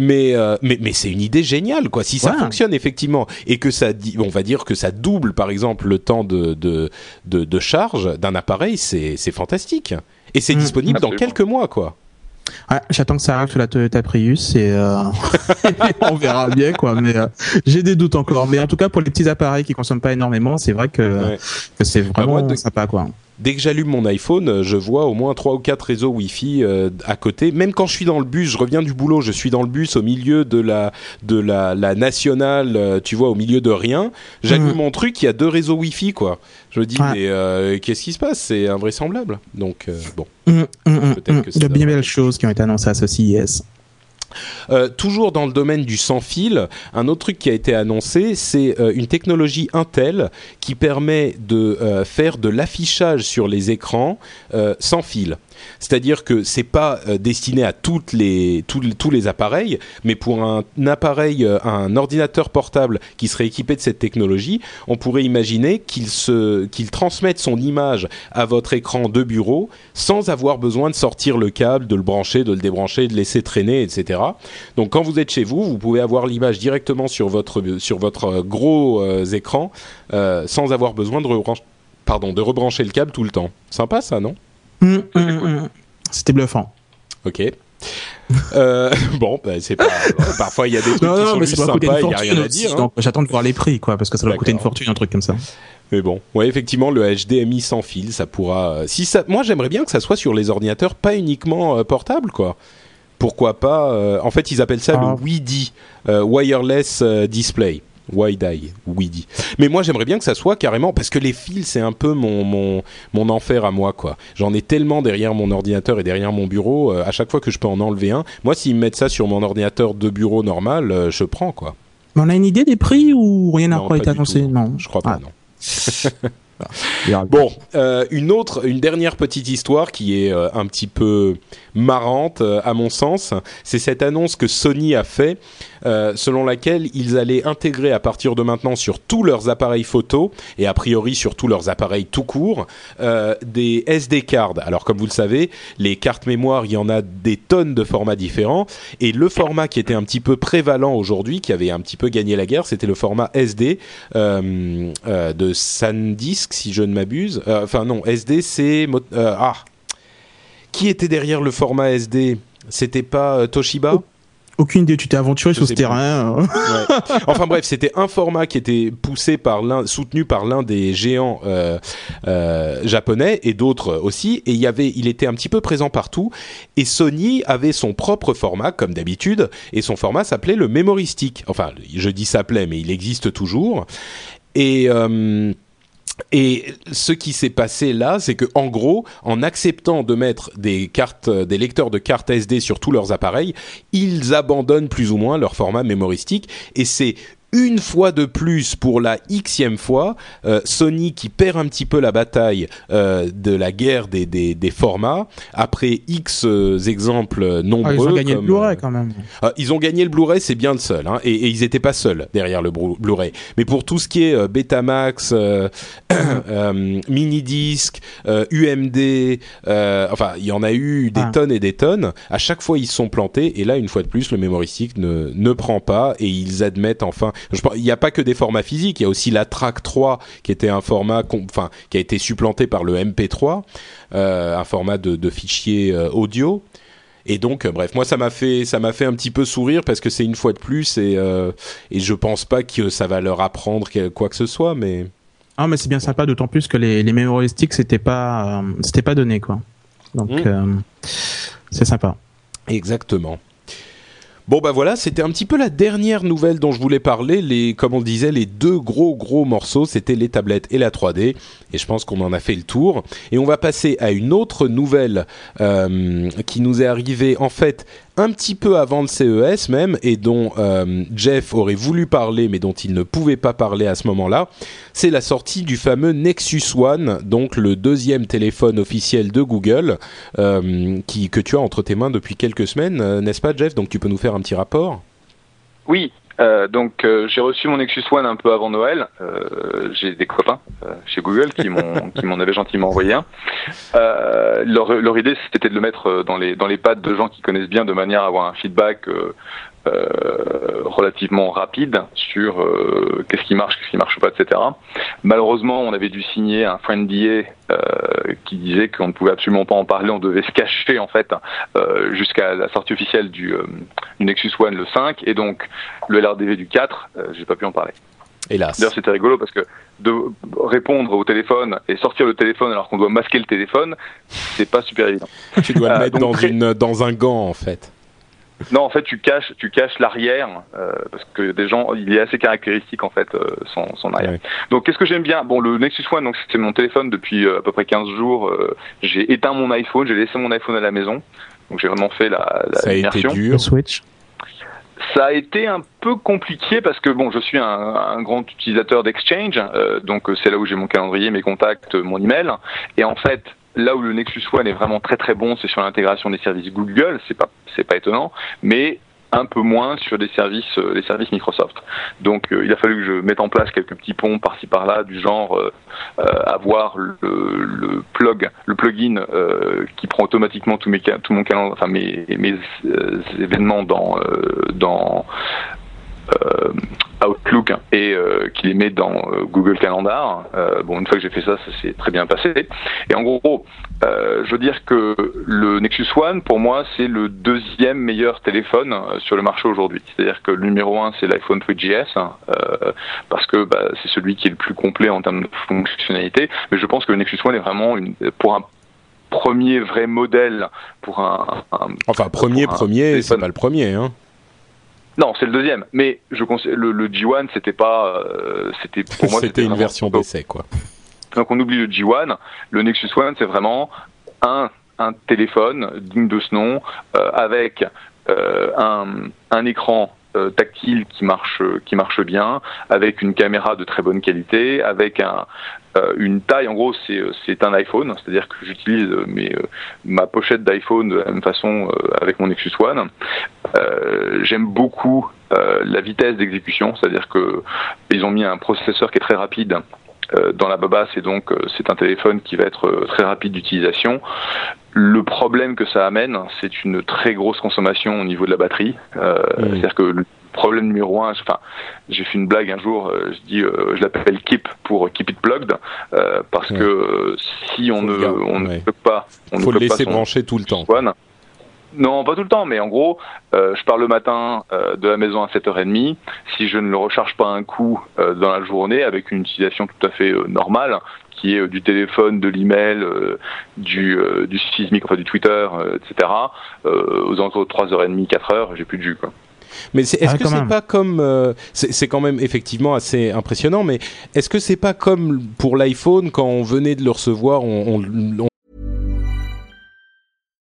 mais mais mais c'est une idée géniale, quoi. Si ça ouais. fonctionne effectivement et que ça, on va dire que ça double par exemple le temps de, de, de, de charge d'un appareil, c'est fantastique. Et c'est mmh, disponible absolument. dans quelques mois, quoi. Ouais, j'attends que ça arrive sur la Toyota Prius et euh... on verra bien quoi. Mais euh, j'ai des doutes encore. Mais en tout cas pour les petits appareils qui consomment pas énormément, c'est vrai que, ouais. que c'est vraiment bah moi, de... sympa quoi dès que j'allume mon iPhone, je vois au moins trois ou quatre réseaux Wi-Fi euh, à côté. Même quand je suis dans le bus, je reviens du boulot, je suis dans le bus au milieu de la de la, la nationale, euh, tu vois, au milieu de rien. J'allume mmh. mon truc, il y a deux réseaux Wi-Fi quoi. Je me dis ouais. mais euh, qu'est-ce qui se passe? C'est invraisemblable. Donc bon. Mmh, mmh, Peut-être que a bien belles choses qui ont été annoncées à ce CES. Euh, toujours dans le domaine du sans fil, un autre truc qui a été annoncé, c'est euh, une technologie Intel qui permet de euh, faire de l'affichage sur les écrans sans fil. C'est-à-dire que c'est pas euh, destiné à tous, les appareils, mais pour un, appareil, euh, un ordinateur portable qui serait équipé de cette technologie, on pourrait imaginer qu'il transmette son image à votre écran de bureau sans avoir besoin de sortir le câble, de le brancher, de le débrancher, de laisser traîner, etc. Donc quand vous êtes chez vous, vous pouvez avoir l'image directement sur votre, votre gros euh, écran euh, sans avoir besoin de rebrancher, de rebrancher le câble tout le temps. Sympa ça, non? Mmh, mmh, C'était bluffant. Ok. euh, bon, bah, c'est pas. Parfois, il y a des trucs non, qui non, sont mais juste sympas, il n'y a rien à dire. Hein. J'attends de voir les prix, quoi, parce que ça va coûter une fortune, un truc comme ça. Mais bon, ouais, effectivement, le HDMI sans fil, ça pourra. Si ça, moi, j'aimerais bien que ça soit sur les ordinateurs, pas uniquement euh, portables, quoi. Pourquoi pas euh, En fait, ils appellent ça ah. le WIDI, euh, Wireless Display. Wide-Eye, WIDI. Mais moi, j'aimerais bien que ça soit carrément, parce que les fils, c'est un peu mon, mon, mon enfer à moi, quoi. J'en ai tellement derrière mon ordinateur et derrière mon bureau, euh, à chaque fois que je peux en enlever un. Moi, s'ils me mettent ça sur mon ordinateur de bureau normal, euh, je prends, quoi. Mais on a une idée des prix ou rien n'a encore été annoncé Non. Je crois pas, ah. non. Bon, euh, une autre, une dernière petite histoire qui est euh, un petit peu marrante euh, à mon sens, c'est cette annonce que Sony a fait, euh, selon laquelle ils allaient intégrer à partir de maintenant sur tous leurs appareils photo et a priori sur tous leurs appareils tout court euh, des SD cards. Alors comme vous le savez, les cartes mémoire, il y en a des tonnes de formats différents et le format qui était un petit peu prévalent aujourd'hui, qui avait un petit peu gagné la guerre, c'était le format SD de SanDisk si je ne m'abuse. Enfin non, SD c'est ah qui était derrière le format SD C'était pas euh, Toshiba? Oh. Aucune idée, tu t'es aventuré sur ce terrain. ouais. Enfin bref, c'était un format qui était poussé par l'un, soutenu par l'un des géants euh, euh, japonais et d'autres aussi. Et il y avait, il était un petit peu présent partout. Et Sony avait son propre format, comme d'habitude, et son format s'appelait le Memory Stick. Enfin, je dis s'appelait, mais il existe toujours. Et euh, Et ce qui s'est passé là, c'est que en gros, en acceptant de mettre des cartes, des lecteurs de cartes SD sur tous leurs appareils, ils abandonnent plus ou moins leur format mémoristique. Et c'est une fois de plus pour la xème fois, euh, Sony qui perd un petit peu la bataille euh, de la guerre des, des, des, formats après X euh, exemples nombreux. Ah, ils ont gagné le Blu-ray quand même. Ils ont gagné le Blu-ray, c'est bien le seul, hein, et, et, ils n'étaient pas seuls derrière le Blu-ray. Mais pour tout ce qui est Betamax, mini disc, UMD, enfin il y en a eu des ah. tonnes et des tonnes. À chaque fois ils se sont plantés, et là une fois de plus le mémoristique ne ne prend pas et ils admettent enfin il n'y a pas que des formats physiques, il y a aussi la Track 3 qui était un format, enfin, qui a été supplanté par le MP3, euh, un format de, de fichier euh, audio. Et donc, euh, bref, moi ça m'a fait ça m'a fait un petit peu sourire parce que c'est une fois de plus et euh, et je pense pas que ça va leur apprendre quoi que ce soit, mais. Ah mais c'est bien sympa, d'autant plus que les les mémoristiques c'était pas c'était pas donné quoi. Donc mmh. c'est sympa. Exactement. Bon bah voilà, c'était un petit peu la dernière nouvelle dont je voulais parler. Les, comme on disait, les deux gros gros morceaux, c'était les tablettes et la 3D. Et je pense qu'on en a fait le tour. Et on va passer à une autre nouvelle euh, qui nous est arrivée en fait un petit peu avant le CES même, et dont euh, Jeff aurait voulu parler, mais dont il ne pouvait pas parler à ce moment-là, c'est la sortie du fameux Nexus One, donc le deuxième téléphone officiel de Google, euh, qui, que tu as entre tes mains depuis quelques semaines, euh, n'est-ce pas Jeff? Donc tu peux nous faire un petit rapport? Oui, euh, donc euh, j'ai reçu mon Nexus One un peu avant Noël. Euh, j'ai des copains chez Google qui m'ont qui m'en avaient gentiment envoyé un. Leur, leur, idée c'était de le mettre dans les dans les pattes de gens qui connaissent bien de manière à avoir un feedback euh, relativement rapide sur euh, qu'est-ce qui marche, qu'est-ce qui marche pas, etc. Malheureusement, on avait dû signer un friend euh, qui disait qu'on ne pouvait absolument pas en parler, on devait se cacher en fait euh, jusqu'à la sortie officielle du, du, Nexus One le 5 et donc le LRDV du 4, j'ai pas pu en parler. Hélas. D'ailleurs, c'était rigolo parce que de répondre au téléphone et sortir le téléphone alors qu'on doit masquer le téléphone, c'est pas super évident. Tu dois le mettre dans, une, dans un gant en fait. Non, en fait, tu caches, tu caches l'arrière euh, parce que des gens, il est assez caractéristique en fait euh, son, son arrière. Donc, qu'est-ce que j'aime bien? Bon, le Nexus One, donc c'est mon téléphone depuis euh, à peu près 15 jours. Euh, j'ai éteint mon iPhone, j'ai laissé mon iPhone à la maison, donc j'ai vraiment fait la, la Ça a été dur. Switch? Ça a été un peu compliqué parce que bon, je suis un, un grand utilisateur d'Exchange, donc c'est là où j'ai mon calendrier, mes contacts, mon email, et en fait Là où le Nexus One est vraiment très très bon, c'est sur l'intégration des services Google, c'est pas c'est pas étonnant, mais un peu moins sur des services euh, les services Microsoft. Donc euh, il a fallu que je mette en place quelques petits ponts par-ci par-là du genre euh, avoir le, plug le plugin qui prend automatiquement tous mes tout mon mes mes événements dans dans Outlook et euh, qui les met dans euh, Google Calendar. bon, une fois que j'ai fait ça, ça s'est très bien passé. Et en gros, je veux dire que le Nexus One, pour moi, c'est le deuxième meilleur téléphone sur le marché aujourd'hui. C'est-à-dire que le numéro un, c'est l'iPhone 3GS, hein, parce que bah, c'est celui qui est le plus complet en termes de fonctionnalité. Mais je pense que le Nexus One est vraiment une, pour un premier vrai modèle pour un, enfin premier premier c'est pas le premier hein non, c'est le deuxième. Mais je le, le G1, c'était pas, euh, c'était pour moi c'était une version d'essai quoi. Donc on oublie le G1. Le Nexus One, c'est vraiment un un téléphone digne de ce nom euh, avec euh, un, un écran euh, tactile qui marche qui marche bien, avec une caméra de très bonne qualité, avec un euh, une taille. En gros, c'est c'est un iPhone, c'est-à-dire que j'utilise mes ma pochette d'iPhone de la même façon avec mon Nexus One. J'aime beaucoup la vitesse d'exécution, c'est-à-dire que ils ont mis un processeur qui est très rapide dans la babasse et donc c'est un téléphone qui va être très rapide d'utilisation. Le problème que ça amène, c'est une très grosse consommation au niveau de la batterie. Euh, C'est-à-dire que problème numéro un, enfin, j'ai fait une blague un jour, euh, je dis, euh, je l'appelle Keep pour Keep It Plugged, euh, parce que si on ne, on ne peut pas, on faut ne le laisser brancher tout le temps. non, pas tout le temps, mais en gros, euh, je pars le matin euh, de la maison à 7h30. Si je ne le recharge pas un coup euh, dans la journée avec une utilisation tout à fait normale, qui est du téléphone, de l'email, du, du sismique, enfin du Twitter, etc., aux alentours de 3h30, 4h, j'ai plus de jus. Quoi. Mais est-ce Ah, que c'est pas comme euh, c'est quand même effectivement assez impressionnant, mais est-ce que c'est pas comme pour l'iPhone quand on venait de le recevoir, on, on- on-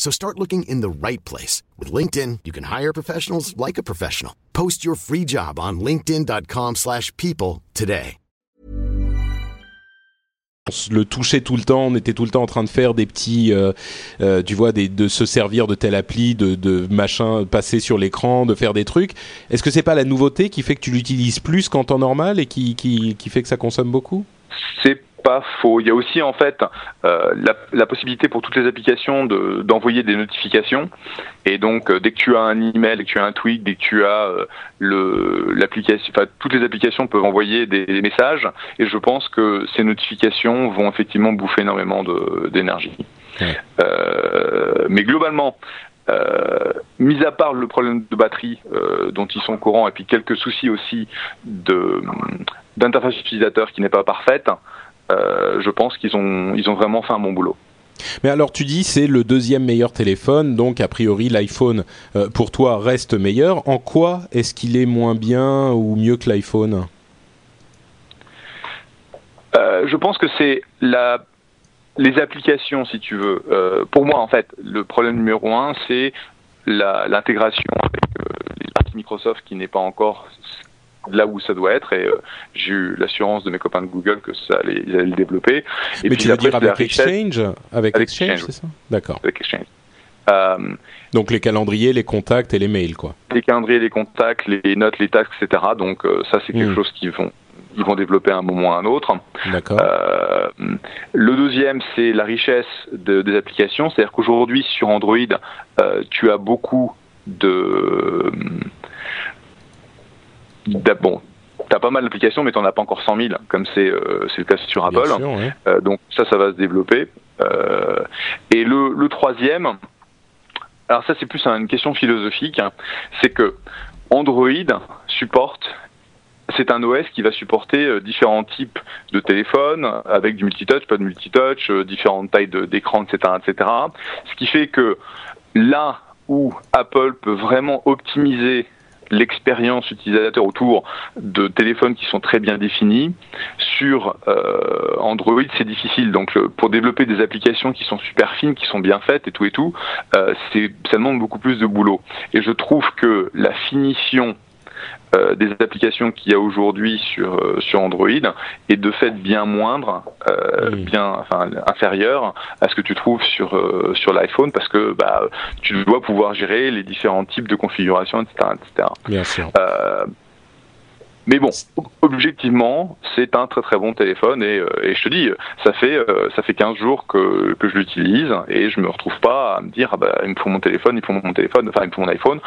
So start looking in the right place. With LinkedIn, you can hire professionals like a professional. Post your free job on linkedin.com/people slash people today. on se le touchait tout le temps, on était tout le temps en train de faire des petits, euh, euh, tu vois, des, de se servir de telle appli, de, de machin, passer sur l'écran, de faire des trucs. Est-ce que c'est pas la nouveauté qui fait que tu l'utilises plus qu'en temps normal et qui, qui, qui fait que ça consomme beaucoup? C'est pas faux. Il y a aussi en fait euh, la, la possibilité pour toutes les applications de- d'envoyer des notifications. Et donc euh, dès que tu as un email, dès que tu as un tweet, dès que tu as euh, le l'application, enfin toutes les applications peuvent envoyer des, des messages. Et je pense que ces notifications vont effectivement bouffer énormément d'énergie. Ouais. Mais globalement. Euh, mis à part le problème de batterie euh, dont ils sont au courant et puis quelques soucis aussi d'interface utilisateur qui n'est pas parfaite, je pense qu'ils ont, ils ont vraiment fait un bon boulot. Mais alors tu dis c'est le deuxième meilleur téléphone, donc a priori l'iPhone euh, pour toi reste meilleur. En quoi est-ce qu'il est moins bien ou mieux que l'iPhone? Euh, je pense que c'est la, les applications, si tu veux. Euh, pour moi, en fait, le problème numéro un, c'est l'intégration avec euh, Microsoft qui n'est pas encore là où ça doit être et euh, j'ai eu l'assurance de mes copains de Google que ça allait, ils allaient le développer. Et Mais puis tu veux après, dire avec Exchange Avec, Avec Exchange, Exchange, c'est ça? D'accord. avec Exchange. Euh, Donc les calendriers, les contacts et les mails quoi. les calendriers, les contacts, les notes, les taxes, etc. Donc euh, ça, c'est quelque Mm. chose qu'ils vont, ils vont développer à un moment ou à un autre. D'accord. Euh, le deuxième, c'est la richesse de- des applications. C'est-à-dire qu'aujourd'hui, sur Android, euh, tu as beaucoup de... Bon, tu as pas mal d'applications, mais tu n'en as pas encore 100 000, comme c'est euh, le cas sur Apple. sûr, ouais. Euh, donc ça, ça va se développer. Euh, et le, le troisième, alors ça c'est plus une question philosophique, hein, c'est que Android supporte, c'est un OS qui va supporter euh, différents types de téléphones, avec du multitouch, pas de multitouch, différentes tailles d'écran, etc., etc. Ce qui fait que là où Apple peut vraiment optimiser l'expérience utilisateur autour de téléphones qui sont très bien définis, sur euh, Android, c'est difficile. Donc, pour développer des applications qui sont super fines, qui sont bien faites et tout et tout, euh, c'est ça demande beaucoup plus de boulot. Et je trouve que la finition euh, des applications qu'il y a aujourd'hui sur euh, sur Android est de fait bien moindre, euh, Mm. bien enfin inférieure à ce que tu trouves sur sur l'iPhone parce que bah tu dois pouvoir gérer les différents types de configurations, etc., etc. Bien sûr. Mais bon, objectivement, c'est un très très bon téléphone et, et je te dis, ça fait ça fait 15 jours que, que je l'utilise et je me retrouve pas à me dire ah bah il me faut mon téléphone, il me faut mon téléphone, enfin il me faut mon iPhone.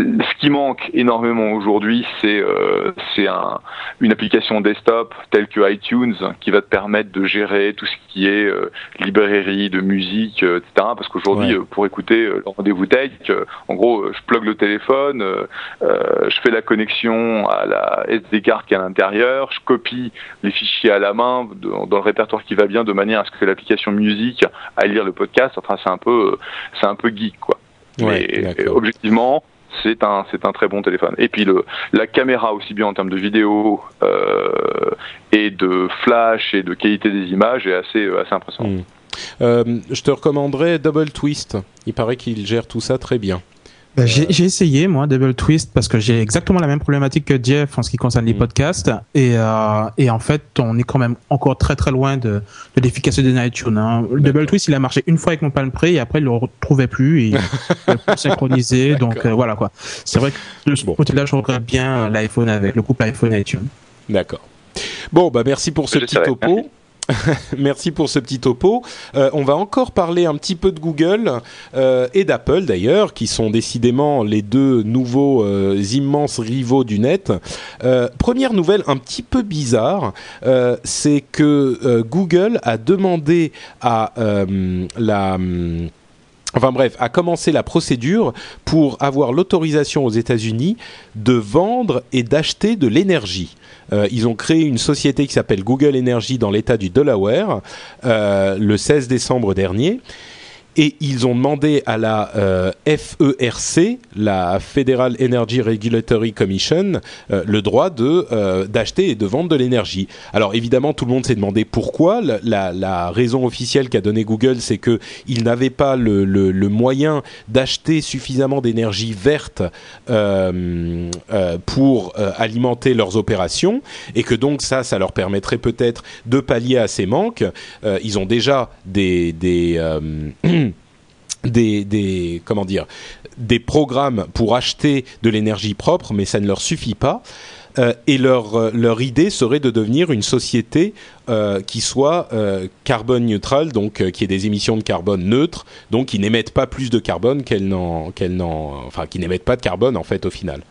Ce qui manque énormément aujourd'hui, c'est euh, c'est un, une application desktop telle que iTunes qui va te permettre de gérer tout ce qui est euh, librairie de musique, euh, etc. Parce qu'aujourd'hui, Ouais. euh, pour écouter euh, le rendez-vous tech, euh, en gros, je plug le téléphone, euh, euh, je fais la connexion à la SD card qui est à l'intérieur, je copie les fichiers à la main de- dans le répertoire qui va bien, de manière à ce que l'application musique aille lire le podcast. Enfin, c'est un peu, euh, c'est un peu geek, quoi. Ouais, d'accord. objectivement, c'est un, c'est un très bon téléphone. Et puis le, la caméra aussi bien en termes de vidéo euh, et de flash et de qualité des images est assez, euh, assez impressionnant. Mm. Euh, je te recommanderais Double Twist. Il paraît qu'il gère tout ça très bien. Bah, j'ai essayé moi Double Twist parce que j'ai exactement la même problématique que Jeff en ce qui concerne les mm. podcasts et, euh, et en fait on est quand même encore très très loin de, de l'efficacité de iTunes. Hein. Double Twist il a marché une fois avec mon Palm Pre et après il le retrouvait plus et il plus synchronisé donc euh, voilà quoi. C'est vrai que de ce côté-là je regrette bien l'iPhone avec le couple iPhone iTunes. D'accord. Bon bah merci pour ce petit topo. Merci pour ce petit topo. Euh, on va encore parler un petit peu de Google euh, et d'Apple d'ailleurs, qui sont décidément les deux nouveaux euh, immenses rivaux du net. première nouvelle un petit peu bizarre, c'est que Google a demandé à la Enfin bref, a commencé la procédure pour avoir l'autorisation aux États-Unis de vendre et d'acheter de l'énergie. Euh, ils ont créé une société qui s'appelle Google Energy dans l'État du Delaware euh, le 16 décembre dernier et ils ont demandé à la euh, FERC, la Federal Energy Regulatory Commission, euh, le droit de euh, d'acheter et de vendre de l'énergie. Alors évidemment, tout le monde s'est demandé pourquoi. La, raison officielle qu'a donné Google, c'est que ils n'avaient pas le, le, le moyen d'acheter suffisamment d'énergie verte pour alimenter leurs opérations, et que donc ça, ça leur permettrait peut-être de pallier à ces manques. ils ont déjà des, des des, des comment dire des programmes pour acheter de l'énergie propre, mais ça ne leur suffit pas. Euh, et leur, euh, leur idée serait de devenir une société euh, qui soit euh, carbone neutrale, donc qui ait des émissions de carbone neutres, donc qui n'émettent pas plus de carbone qu'elles n'en, qu'elles n'en, enfin qui n'émettent pas de carbone en fait au final.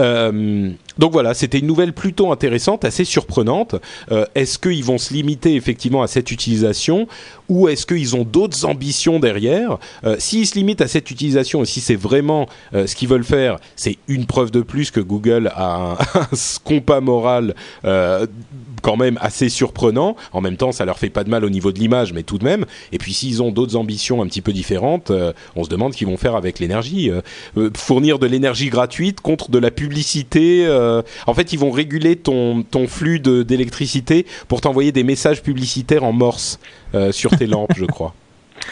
Euh, donc voilà, c'était une nouvelle plutôt intéressante, assez surprenante. Euh, est-ce qu'ils vont se limiter effectivement à cette utilisation ou est-ce qu'ils ont d'autres ambitions derrière? Euh, S'ils se limitent à cette utilisation et si c'est vraiment euh, ce qu'ils veulent faire, c'est une preuve de plus que Google a un, un compas moral quand même assez surprenant. En même temps, ça leur fait pas de mal au niveau de l'image, mais tout de même. Et puis s'ils ont d'autres ambitions un petit peu différentes, euh, on se demande ce qu'ils vont faire avec l'énergie. Euh, fournir de l'énergie gratuite contre de la publicité. en fait, ils vont réguler ton, ton flux d'électricité pour t'envoyer des messages publicitaires en morse sur tes lampes, je crois.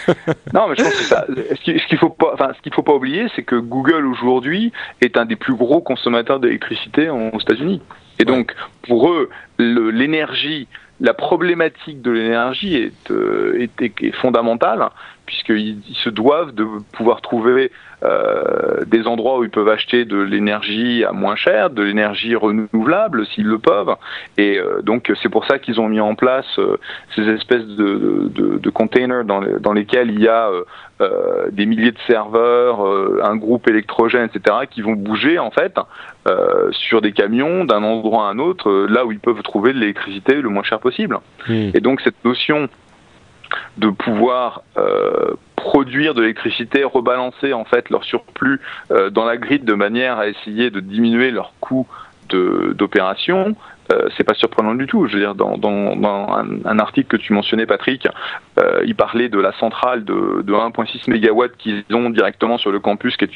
non, mais je pense que ça, ce qu'il faut pas, enfin, ce qu'il faut pas oublier, c'est que Google aujourd'hui est un des plus gros consommateurs d'électricité aux États-Unis. Et donc, pour eux, l'énergie, la problématique de l'énergie est, euh, fondamentale, puisqu'ils se doivent de pouvoir trouver euh, des endroits où ils peuvent acheter de l'énergie à moins cher, de l'énergie renouvelable s'ils le peuvent. Et euh, donc c'est pour ça qu'ils ont mis en place euh, ces espèces de, de, de containers dans, les, dans, lesquels il y a des milliers de serveurs, un groupe électrogène, etc., qui vont bouger en fait sur des camions d'un endroit à un autre, là où ils peuvent trouver de l'électricité le moins cher possible. Mmh. Et donc cette notion de pouvoir euh, produire de l'électricité, rebalancer en fait leur surplus euh, dans la grille de manière à essayer de diminuer leur coût d'opération, euh, c'est pas surprenant du tout. Je veux dans, un, article que tu mentionnais, Patrick, euh, il parlait de la centrale de, de 1,6 MW qu'ils ont directement sur le campus, qui est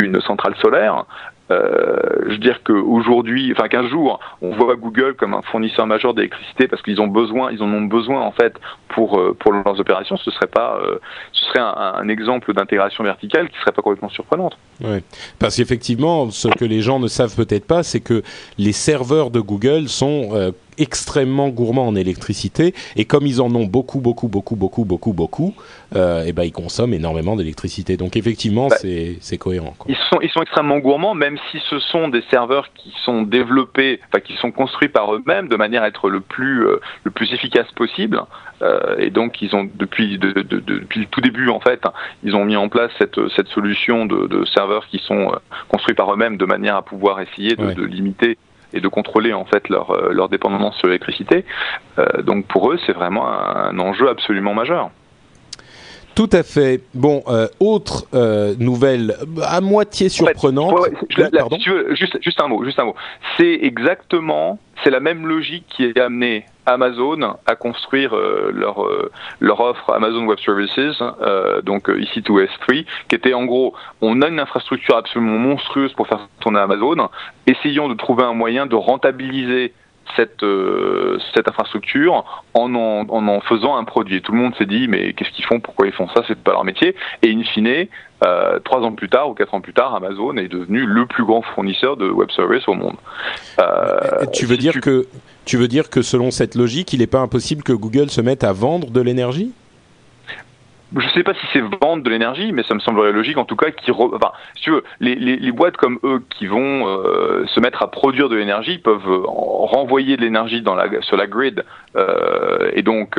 une centrale solaire. Euh, je veux dire qu'aujourd'hui, enfin qu'un jour, on voit Google comme un fournisseur majeur d'électricité parce qu'ils ont besoin, ils en ont besoin en fait pour euh, pour leurs opérations. Ce serait pas, euh, ce serait un, un exemple d'intégration verticale qui serait pas complètement surprenante. Oui, parce qu'effectivement, ce que les gens ne savent peut-être pas, c'est que les serveurs de Google sont extrêmement gourmands en électricité et comme ils en ont beaucoup, beaucoup, beaucoup, beaucoup, beaucoup, beaucoup, euh, et ben ils consomment énormément d'électricité. Donc effectivement, bah, c'est cohérent. Quoi. Ils sont ils sont extrêmement gourmands, même si ce sont des serveurs qui sont développés, enfin qui sont construits par eux-mêmes de manière à être le plus euh, le plus efficace possible. Euh, et donc ils ont depuis de, de, de, depuis le tout début en fait, ils ont mis en place cette cette solution de, de serveurs qui sont euh, construits par eux-mêmes de manière à pouvoir essayer de, ouais. de limiter et de contrôler en fait leur, euh, leur dépendance sur l'électricité. Euh, donc pour eux, c'est vraiment un, enjeu absolument majeur. Tout à fait. Bon, euh, autre euh, nouvelle à moitié surprenante. En fait, ouais, oui, là, si tu veux, juste, juste un mot, juste un mot. C'est exactement, c'est la même logique qui a amené Amazon à construire euh, leur euh, leur offre Amazon Web Services, euh, donc ici to S3, qui était en gros, on a une infrastructure absolument monstrueuse pour faire tourner Amazon, essayons de trouver un moyen de rentabiliser cette, euh, cette infrastructure en en, en faisant un produit. tout le monde s'est dit, mais qu'est-ce qu'ils font? Pourquoi ils font ça? C'est pas leur métier. Et in fine, euh, trois ans plus tard ou quatre ans plus tard, Amazon est devenu le plus grand fournisseur de web services au monde. Euh, tu veux dire que tu veux dire que selon cette logique, il n'est pas impossible que Google se mette à vendre de l'énergie? Je ne sais pas si c'est vendre de l'énergie, mais ça me semblerait logique en tout cas. Si tu veux, les, boîtes comme eux qui vont euh, se mettre à produire de l'énergie peuvent euh, renvoyer de l'énergie sur la grid euh, et donc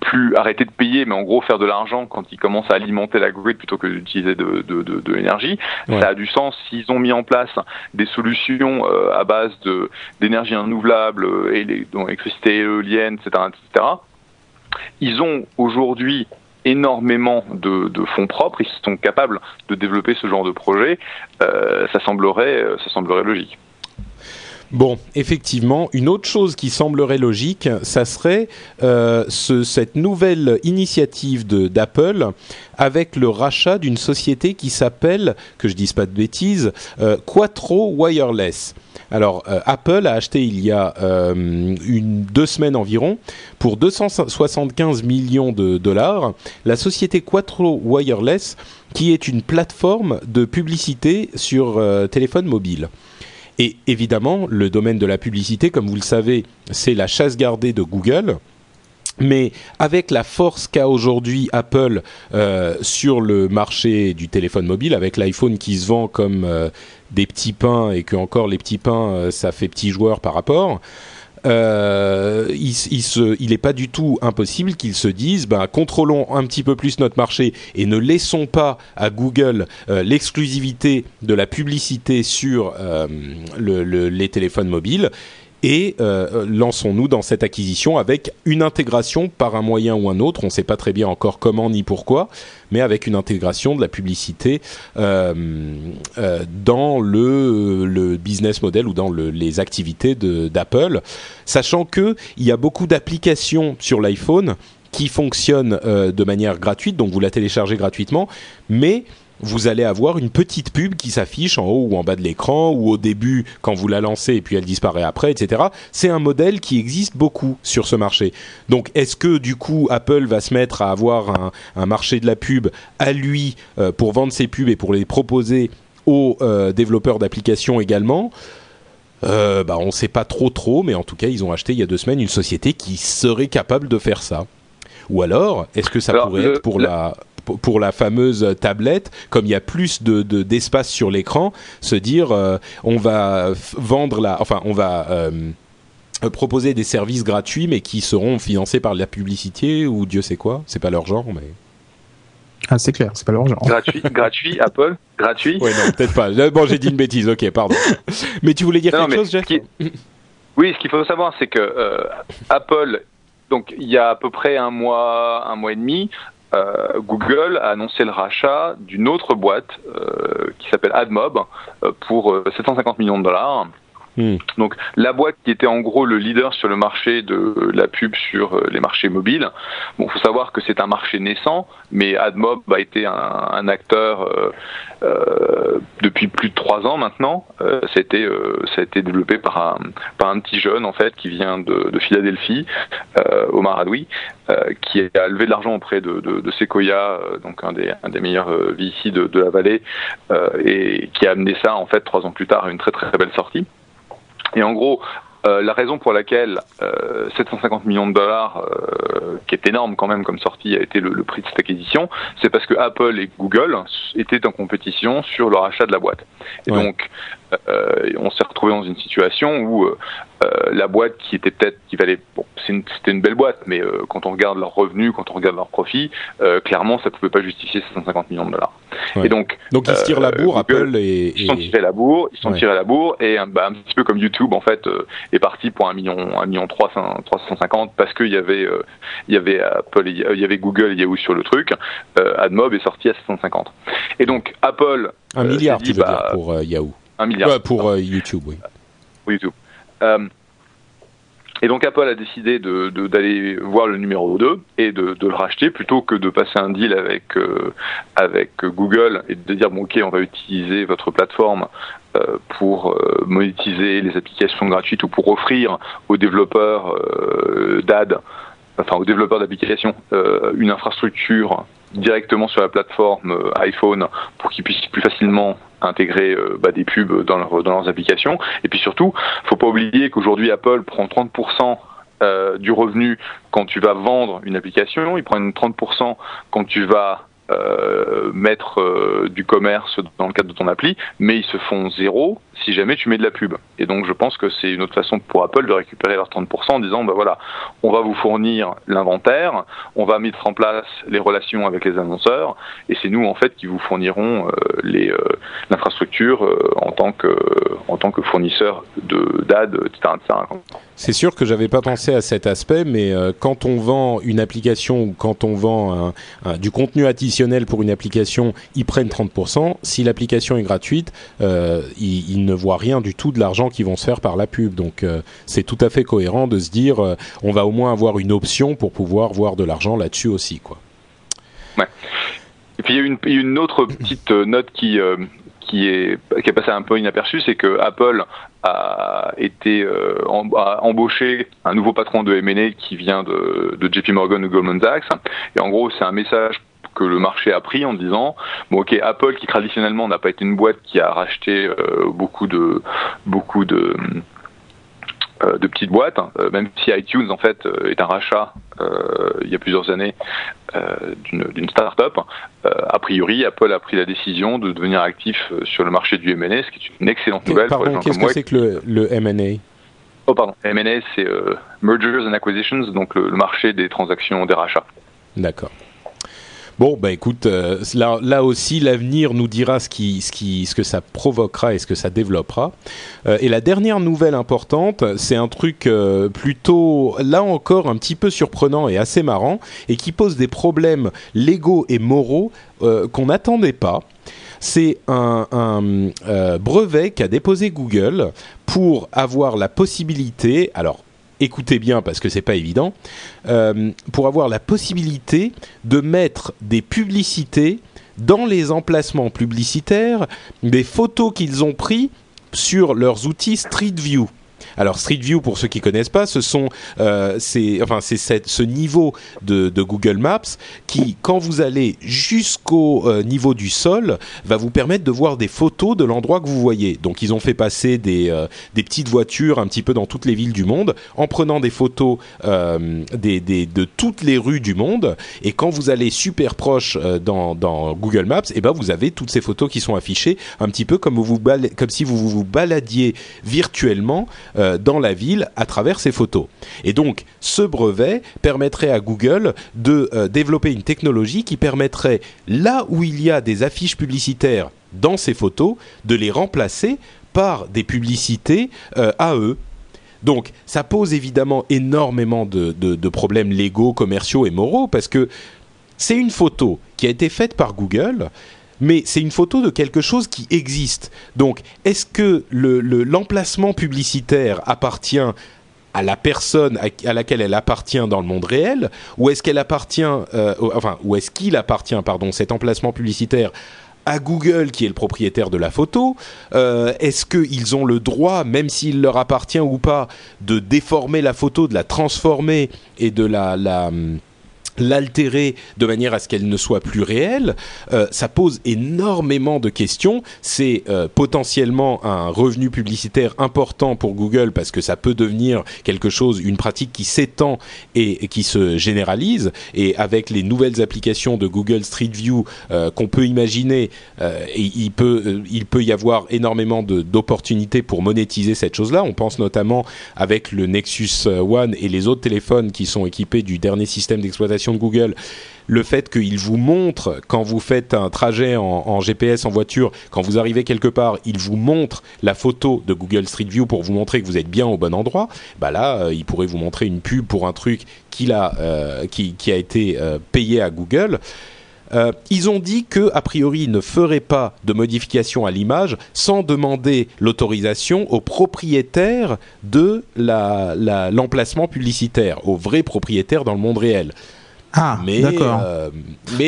plus arrêter de payer, mais en gros faire de l'argent quand ils commencent à alimenter la grid plutôt que d'utiliser de, de, de, de l'énergie. Ça a du sens s'ils ont mis en place des solutions à base de d'énergie renouvelable et les, dont électricité éolienne, etc., etc. Ils ont aujourd'hui énormément de, fonds propres, ils sont capables de développer ce genre de projet, euh, ça, semblerait, euh, ça semblerait logique. Bon, effectivement, une autre chose qui semblerait logique, ça serait euh, cette nouvelle initiative d'Apple avec le rachat d'une société qui s'appelle, que je dise pas de bêtises, Quattro Wireless. Alors, euh, Apple a acheté il y a euh, deux semaines environ, pour 275 millions de dollars, la société Quattro Wireless, qui est une plateforme de publicité sur euh, téléphone mobile. Et évidemment, le domaine de la publicité, comme vous le savez, c'est la chasse gardée de Google. Mais avec la force qu'a aujourd'hui Apple euh, sur le marché du téléphone mobile, avec l'iPhone qui se vend comme euh, des petits pains et que encore les petits pains, euh, ça fait petits joueurs par rapport. Euh, il, il, pas du tout impossible qu'ils se disent, ben, contrôlons un petit peu plus notre marché et ne laissons pas à Google l'exclusivité de la publicité sur le, les téléphones mobiles et euh, lançons-nous dans cette acquisition avec une intégration par un moyen ou un autre, on ne sait pas très bien encore comment ni pourquoi, mais avec une intégration de la publicité euh, euh, dans le, business model ou dans le, les activités d'Apple, sachant qu'il y a beaucoup d'applications sur l'iPhone qui fonctionnent de manière gratuite, donc vous la téléchargez gratuitement, mais vous allez avoir une petite pub qui s'affiche en haut ou en bas de l'écran ou au début quand vous la lancez et puis elle disparaît après, etc. C'est un modèle qui existe beaucoup sur ce marché. Donc est-ce que du coup Apple va se mettre à avoir un, marché de la pub à lui euh, pour vendre ses pubs et pour les proposer aux euh, développeurs d'applications également? Euh, bah, on ne sait pas trop trop, mais en tout cas, ils ont acheté il y a deux semaines une société qui serait capable de faire ça. Ou alors, est-ce que ça pourrait être pour la pour la fameuse tablette, comme il y a plus de d'espace sur l'écran, se dire euh, on va vendre la, enfin on va euh, proposer des services gratuits mais qui seront financés par la publicité ou Dieu sait quoi, c'est pas leur genre mais. Ah, c'est clair, c'est pas leur genre. Gratuit, gratuit, Apple, gratuit? Oui, non, peut-être pas. Bon, j'ai dit une bêtise, ok, pardon. Mais tu voulais dire quelque chose, Jeff Oui, ce qu'il faut savoir, c'est que euh, Apple donc il y a à peu près un mois, un mois et demi, euh, Google a annoncé le rachat d'une autre boîte euh, qui s'appelle AdMob euh, pour 750 millions de dollars. Hmm. Donc la boîte qui était en gros le leader sur le marché de la pub sur les marchés mobiles. Bon, faut savoir que c'est un marché naissant, mais AdMob a été un, un acteur euh, depuis plus de trois ans maintenant. Euh, ça, a été, euh, ça a été développé par un, par un petit jeune en fait qui vient de, de Philadelphie, Omar Adoui, qui a levé de l'argent auprès de, de, de Sequoia, donc un des, un des meilleurs VC de, de la vallée, et qui a amené ça en fait trois ans plus tard à une très très belle sortie. Et en gros, euh, la raison pour laquelle euh, 750 millions de dollars, euh, qui est énorme quand même comme sortie, a été le, le prix de cette acquisition, c'est parce que Apple et Google étaient en compétition sur leur achat de la boîte. Et donc, euh, on s'est retrouvé dans une situation où euh, la boîte qui était peut-être qui valait bon, c'était une, belle boîte, mais euh, quand on regarde leurs revenus, quand on regarde leurs profits, clairement ça pouvait pas justifier 750 millions de dollars. Et donc donc ils se tirent la bourre, Apple et, ils sont tirés la bourre, ils sont tirés la bourre et bah, un petit peu comme YouTube en fait est parti pour un million un million 300, 350 parce qu'il y avait il y avait Apple il y avait Google et Yahoo sur le truc. AdMob est sorti à 750. Et donc Apple un milliard tu veux dire bah, pour Yahoo. Un milliard. pour euh, YouTube, oui. Pour YouTube. Euh, et donc Apple a décidé d'aller de, d'aller voir le numéro 2 et de, de, le racheter plutôt que de passer un deal avec, euh, avec Google et de dire bon ok on va utiliser votre plateforme pour monétiser les applications gratuites ou pour offrir aux développeurs d'AD, enfin aux développeurs d'applications, une infrastructure directement sur la plateforme iPhone pour qu'ils puissent plus facilement intégrer bah, des pubs dans, leurs applications. Et puis surtout, faut pas oublier qu'aujourd'hui Apple prend 30% euh, du revenu quand tu vas vendre une application, ils prennent 30% quand tu vas euh, mettre euh, du commerce dans le cadre de ton appli, mais ils se font zéro si jamais tu mets de la pub. Et donc je pense que c'est une autre façon pour Apple de récupérer leurs 30% en disant bah voilà, on va vous fournir l'inventaire, on va mettre en place les relations avec les annonceurs, et c'est nous en fait qui vous fournirons les l'infrastructure en tant que en tant que fournisseur d'ad, etc., etc. C'est sûr que j'avais pas pensé à cet aspect, mais euh, quand on vend une application ou quand on vend du contenu additionnel pour une application, ils prennent 30%. Si l'application est gratuite, euh, ils, ne voient rien du tout de l'argent qui vont se faire par la pub. Donc euh, c'est tout à fait cohérent de se dire, on va au moins avoir une option pour pouvoir voir de l'argent là-dessus aussi, quoi. Ouais. Et puis il y a une, une autre petite note qui qui est qui est passé un peu inaperçu, c'est que Apple a été euh, embauché un nouveau patron de M&A qui vient de, de JP Morgan ou Goldman Sachs. Et en gros, c'est un message que le marché a pris en disant bon ok Apple qui traditionnellement n'a pas été une boîte qui a racheté euh, beaucoup de beaucoup de euh, de petites boîtes, hein. euh, même si iTunes en fait est un rachat il y a plusieurs années d'une start-up. a priori, Apple a pris la décision de devenir actif sur le marché du M&A, ce qui est une excellente nouvelle. Pardon, qu'est-ce que c'est que le, le M&A Oh pardon, M&A c'est Mergers and Acquisitions, donc le marché des transactions des rachats. D'accord. Bon, bah écoute, euh, là, aussi, l'avenir nous dira ce, que ça provoquera et ce que ça développera. Euh, et la dernière nouvelle importante, c'est un truc euh, plutôt, là encore, un petit peu surprenant et assez marrant, et qui pose des problèmes légaux et moraux qu'on n'attendait pas c'est un brevet qu'a déposé Google pour avoir la possibilité, alors écoutez bien parce que c'est pas évident, euh, pour avoir la possibilité de mettre des publicités dans les emplacements publicitaires des photos qu'ils ont pris sur leurs outils Street View. Alors Street View, pour ceux qui connaissent pas, ce sont, euh, c'est, enfin, c'est ce niveau de, Google Maps qui, quand vous allez jusqu'au euh, niveau du sol, va vous permettre de voir des photos de l'endroit que vous voyez. Donc ils ont fait passer des, euh, des petites voitures un petit peu dans toutes les villes du monde, en prenant des photos des, des, de toutes les rues du monde. Et quand vous allez super proche dans, dans Google Maps, et eh ben vous avez toutes ces photos qui sont affichées, un petit peu comme vous, comme si vous vous baladiez virtuellement euh, dans la ville à travers ces photos. Et donc, ce brevet permettrait à Google de euh, développer une technologie qui permettrait, là où il y a des affiches publicitaires dans ces photos, de les remplacer par des publicités euh, à eux. Donc, ça pose évidemment énormément de, de problèmes légaux, commerciaux et moraux, parce que c'est une photo qui a été faite par Google, mais c'est une photo de quelque chose qui existe. Donc, est-ce que l'emplacement publicitaire appartient à la personne à, laquelle elle appartient dans le monde réel, ou est-ce qu'elle appartient, euh, enfin, ou est-ce qu'il appartient, pardon, cet emplacement publicitaire à Google qui est le propriétaire de la photo? Euh, Est-ce qu'ils ont le droit, même s'il leur appartient ou pas, de déformer la photo, de la transformer et de la, la l'altérer de manière à ce qu'elle ne soit plus réelle, euh, ça pose énormément de questions. C'est euh, potentiellement un revenu publicitaire important pour Google parce que ça peut devenir quelque chose, une pratique qui s'étend et, qui se généralise. Et avec les nouvelles applications de Google Street View euh, qu'on peut imaginer, il peut il peut y avoir énormément d'opportunités pour monétiser cette chose-là. On pense notamment avec le Nexus One et les autres téléphones qui sont équipés du dernier système d'exploitation de Google, le fait qu'il vous montre quand vous faites un trajet en, GPS en voiture, quand vous arrivez quelque part, il vous montre la photo de Google Street View pour vous montrer que vous êtes bien au bon endroit. Bah là, euh, il pourrait vous montrer une pub pour un truc euh, qui, a été euh, payé à Google. ils ont dit que a priori ils ne feraient pas de modification à l'image sans demander l'autorisation au propriétaire de l'emplacement publicitaire, au vrai propriétaire dans le monde réel. Ah, d'accord. Euh,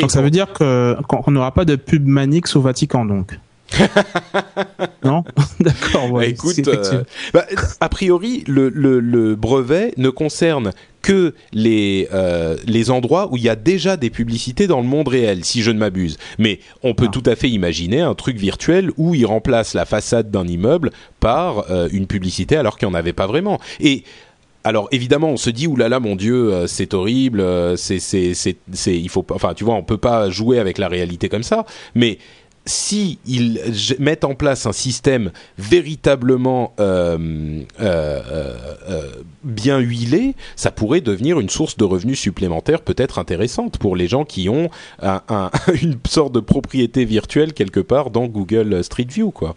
donc ça veut dire que qu'on n'aura pas de pub Manix au Vatican, donc. non? D'accord, ouais. Écoute, euh, bah, a priori, le, le, le, brevet ne concerne que les, euh, les endroits où il y a déjà des publicités dans le monde réel, si je ne m'abuse. Mais on peut ah. tout à fait imaginer un truc virtuel où il remplace la façade d'un immeuble par euh, une publicité alors qu'il n'y en avait pas vraiment. Et alors évidemment, on se dit oulala, mon Dieu, euh, c'est horrible, euh, c'est c'est c'est il faut enfin tu vois, on peut pas jouer avec la réalité comme ça. Mais si ils mettent en place un système véritablement euh, euh, bien huilé, ça pourrait devenir une source de revenus supplémentaires peut-être intéressante pour les gens qui ont un, un, une sorte de propriété virtuelle quelque part dans Google Street View, quoi.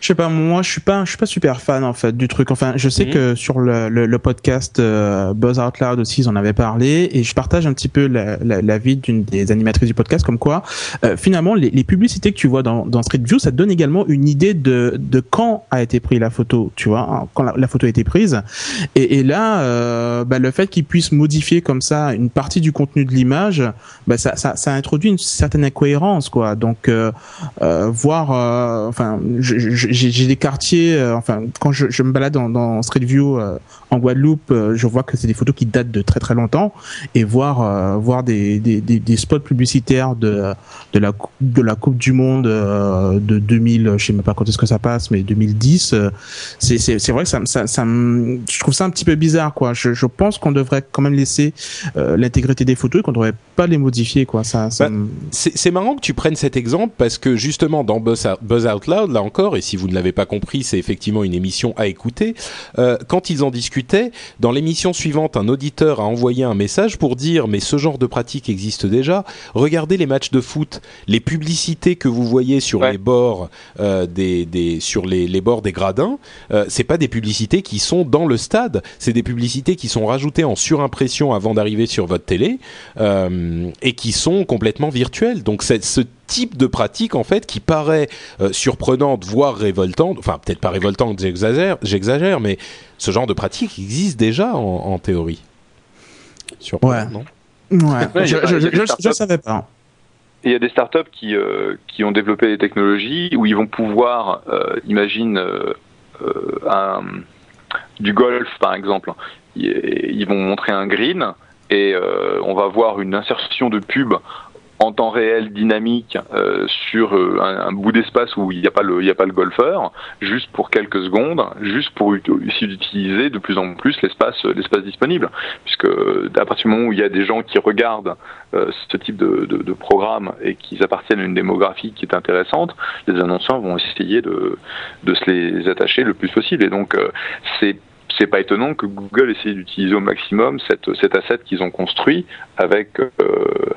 Je sais pas, moi je suis pas, je suis pas super fan en fait du truc. Enfin, je sais mhm. que sur le, le, le podcast euh, Buzz Out Loud aussi, ils en avaient parlé et je partage un petit peu la, la, la vie d'une des animatrices du podcast, comme quoi euh, finalement les, les, publicités que tu vois dans, dans Street View, ça te donne également une idée de, de quand a été prise la photo, tu vois, hein, quand la, photo a été prise. Et, et là, euh, bah, le fait qu'ils puissent modifier comme ça une partie du contenu de l'image, bah, ça, ça, ça introduit une certaine incohérence, quoi. Donc euh, euh voir, enfin, je, j'ai des quartiers, euh, enfin, quand je, je, me balade dans, dans Street View euh, en Guadeloupe, euh, je vois que c'est des photos qui datent de très très longtemps et voir voir des, des, des, des, spots publicitaires de de la de la Coupe du Monde de 2000, je sais même pas quand est-ce que ça passe, mais 2010, c'est c'est c'est vrai que ça ça, ça je trouve ça un petit peu bizarre quoi. Je, je pense qu'on devrait quand même laisser l'intégrité des photos et qu'on devrait pas les modifier quoi. Ça, ça bah, c'est marrant que tu prennes cet exemple parce que justement dans Buzz, Buzz Out Loud là encore et si vous ne l'avez pas compris, c'est effectivement une émission à écouter. Euh, quand ils en discutaient, dans l'émission suivante, un auditeur a envoyé un message pour dire mais ce genre de pratique existe déjà. Regardez les matchs de foot, les publicités que vous voyez sur les bords euh, des, des, sur les, les, bords des gradins, euh, c'est pas des publicités qui sont dans le stade, c'est des publicités qui sont rajoutées en surimpression avant d'arriver sur votre télé euh, et qui sont complètement virtuelles. Donc ce type de pratique en fait qui paraît euh, surprenante, voire révoltante. Enfin, peut-être pas révoltante, j'exagère, j'exagère, mais ce genre de pratique existe déjà en, théorie. ouais. non? Ouais. je, je, savais pas. Il y a des startups qui, euh, qui ont développé des technologies où ils vont pouvoir, euh, imagine, un, du golf par exemple, ils vont montrer un green et on va voir une insertion de pub en temps réel dynamique euh, sur euh, un, bout d'espace où il n'y a pas le il a pas le golfeur juste pour quelques secondes juste pour utiliser de plus en plus l'espace l'espace disponible. Puisque à partir du moment où il y a des gens qui regardent euh, ce type de, de, de, programme et qui appartiennent à une démographie qui est intéressante les annonceurs vont essayer de de se les attacher le plus possible. Et donc c'est c'est pas étonnant que Google essaye d'utiliser au maximum cette, cet asset qu'ils ont construit avec, euh,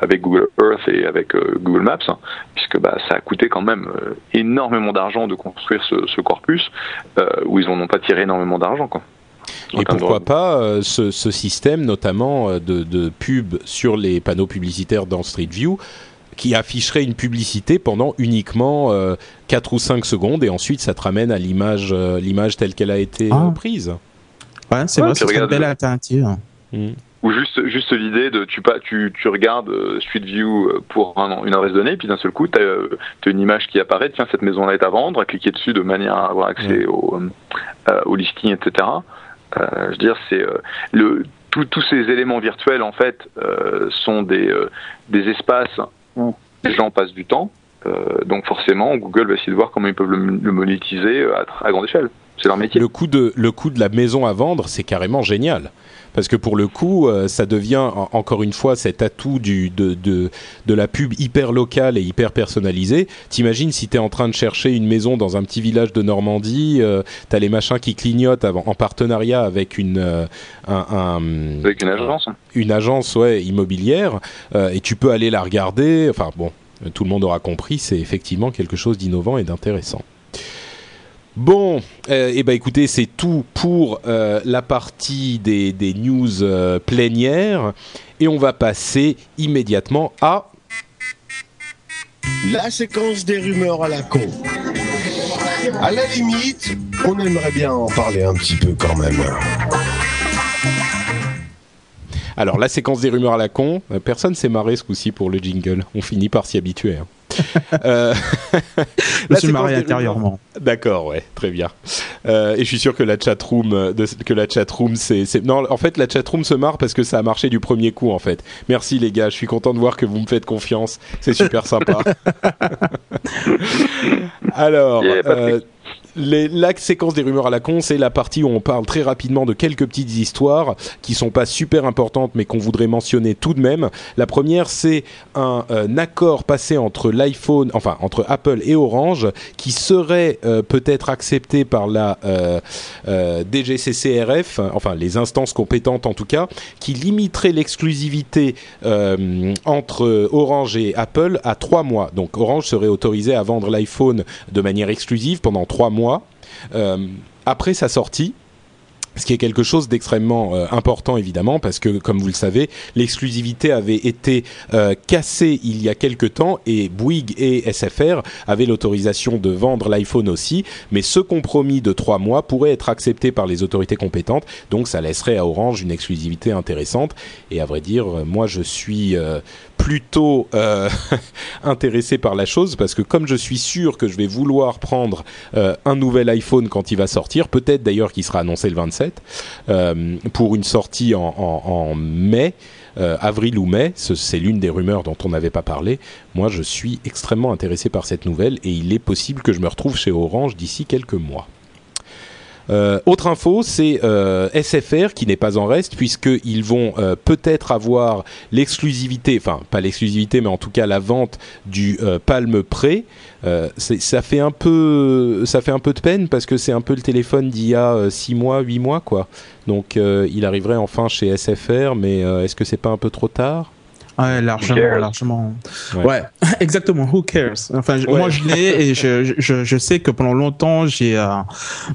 avec Google Earth et avec euh, Google Maps, hein, puisque bah, ça a coûté quand même euh, énormément d'argent de construire ce, ce corpus, où ils n'en ont pas tiré énormément d'argent. Quoi. Et pourquoi pas ce, ce, système, notamment de, de pub sur les panneaux publicitaires dans Street View, qui afficherait une publicité pendant uniquement euh, 4 ou 5 secondes et ensuite ça te ramène à l'image l'image telle qu'elle a été ah. prise. Ouais, c'est vrai, c'est une belle alternative. Mm. Ou juste, juste l'idée de tu, pas, tu, tu regardes euh, Street View euh, pour un, une adresse donnée, puis d'un seul coup, tu as, euh, une image qui apparaît, tiens, cette maison-là est à vendre, cliquer dessus de manière à avoir accès au, au listing, etc. je veux dire, c'est le tous ces éléments virtuels, en fait, sont des, des espaces où les gens passent du temps. donc forcément, Google va essayer de voir comment ils peuvent le, monétiser à, à grande échelle. C'est leur métier. Le coût de le coût de la maison à vendre, c'est carrément génial. Parce que pour le coup, euh, ça devient encore une fois cet atout du, de, de, de, la pub hyper locale et hyper personnalisée. T'imagines si t'es en train de chercher une maison dans un petit village de Normandie, euh, t'as les machins qui clignotent avant, en partenariat avec une, euh, un, avec une agence, une agence ouais immobilière, euh, et tu peux aller la regarder. Enfin bon, tout le monde aura compris, c'est effectivement quelque chose d'innovant et d'intéressant. Bon, euh, eh ben écoutez, c'est tout pour euh, la partie des, des news euh, plénières et on va passer immédiatement à la séquence des rumeurs à la con. À la limite, on aimerait bien en parler un petit peu quand même. Alors, la séquence des rumeurs à la con, personne s'est marré ce coup-ci pour le jingle. On finit par s'y habituer. Hein. Euh, je suis marié intérieurement. D'accord, ouais, très bien. Euh, et je suis sûr que la chatroom, de, que la chatroom, c'est, non, en fait, la chatroom se marre parce que ça a marché du premier coup, en fait. Merci les gars, je suis content de voir que vous me faites confiance. C'est super sympa. Alors. La séquence des rumeurs à la con, c'est la partie où on parle très rapidement de quelques petites histoires qui sont pas super importantes mais qu'on voudrait mentionner tout de même. La première, c'est un, euh, accord passé entre l'iPhone, enfin entre Apple et Orange, qui serait euh, peut-être accepté par la euh, DGCCRF, enfin les instances compétentes en tout cas, qui limiterait l'exclusivité entre Orange et Apple à trois mois. Donc Orange serait autorisé à vendre l'iPhone de manière exclusive pendant trois mois euh, après sa sortie, ce qui est quelque chose d'extrêmement euh, important évidemment parce que comme vous le savez l'exclusivité avait été euh, cassée il y a quelque temps et Bouygues et SFR avaient l'autorisation de vendre l'iPhone aussi. Mais ce compromis de trois mois pourrait être accepté par les autorités compétentes. Donc ça laisserait à Orange une exclusivité intéressante. Et à vrai dire moi je suis plutôt euh, intéressé par la chose parce que comme je suis sûr que je vais vouloir prendre euh, un nouvel iPhone quand il va sortir, peut-être d'ailleurs qu'il sera annoncé le 27 euh, pour une sortie en, en, mai. avril ou mai, c'est l'une des rumeurs dont on n'avait pas parlé. Moi, je suis extrêmement intéressé par cette nouvelle et il est possible que je me retrouve chez Orange d'ici quelques mois. Euh, autre info, c'est euh, SFR qui n'est pas en reste puisqu'ils vont euh, peut-être avoir l'exclusivité, enfin pas l'exclusivité, mais en tout cas la vente du Palm Pre. ça fait un peu, ça fait un peu de peine parce que c'est un peu le téléphone d'il y a 6 mois, 8 mois quoi. Donc il arriverait enfin chez SFR, mais est-ce que c'est pas un peu trop tard? Ouais, largement, largement. Ouais. exactement. Who cares? Enfin, moi je l'ai et je, je, je, sais que pendant longtemps j'ai euh,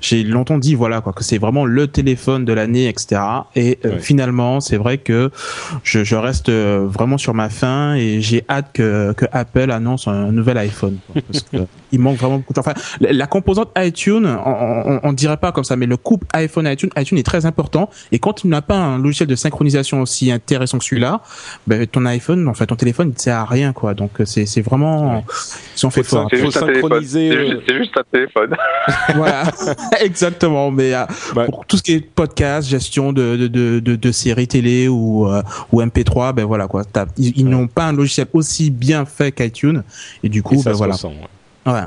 j'ai longtemps dit voilà quoi que c'est vraiment le téléphone de l'année, etc. Et euh, finalement, c'est vrai que je, je reste euh, vraiment sur ma faim et j'ai hâte que que Apple annonce un nouvel iPhone parce que il manque vraiment beaucoup. De... Enfin, la composante iTunes, on, on, dirait pas comme ça, mais le couple iPhone iTunes, iTunes est très important et quand tu n'as pas un logiciel de synchronisation aussi intéressant que celui-là, ben ton iPhone, en fait, ton téléphone, il ne sert à rien, quoi. Donc, euh, c'est, c'est vraiment, si on fait fort. C'est juste, synchroniser. Euh, c'est juste, un téléphone. voilà. Exactement. Mais euh, pour tout ce qui est podcast, gestion de, de, de, de, de séries télé ou, ou MP3, ben voilà, quoi. Ils, n'ont pas un logiciel aussi bien fait qu'iTunes. Et du coup, ben voilà. ouais.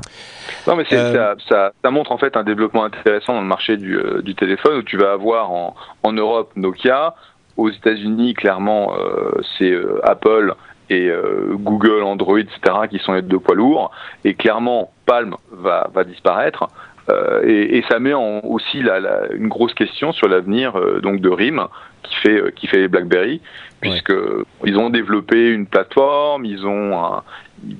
Non, mais ça, ça, ça, montre en fait un développement intéressant dans le marché du, du téléphone où tu vas avoir en, en Europe Nokia, aux États-Unis, clairement, euh, c'est euh, Apple et euh, Google, Android, etc., qui sont les deux poids lourds. Et clairement, Palm va, va disparaître. Et, et, ça met en, aussi la, la, une grosse question sur l'avenir donc de RIM qui fait qui fait les BlackBerry puisque ils ont développé une plateforme, ils ont un,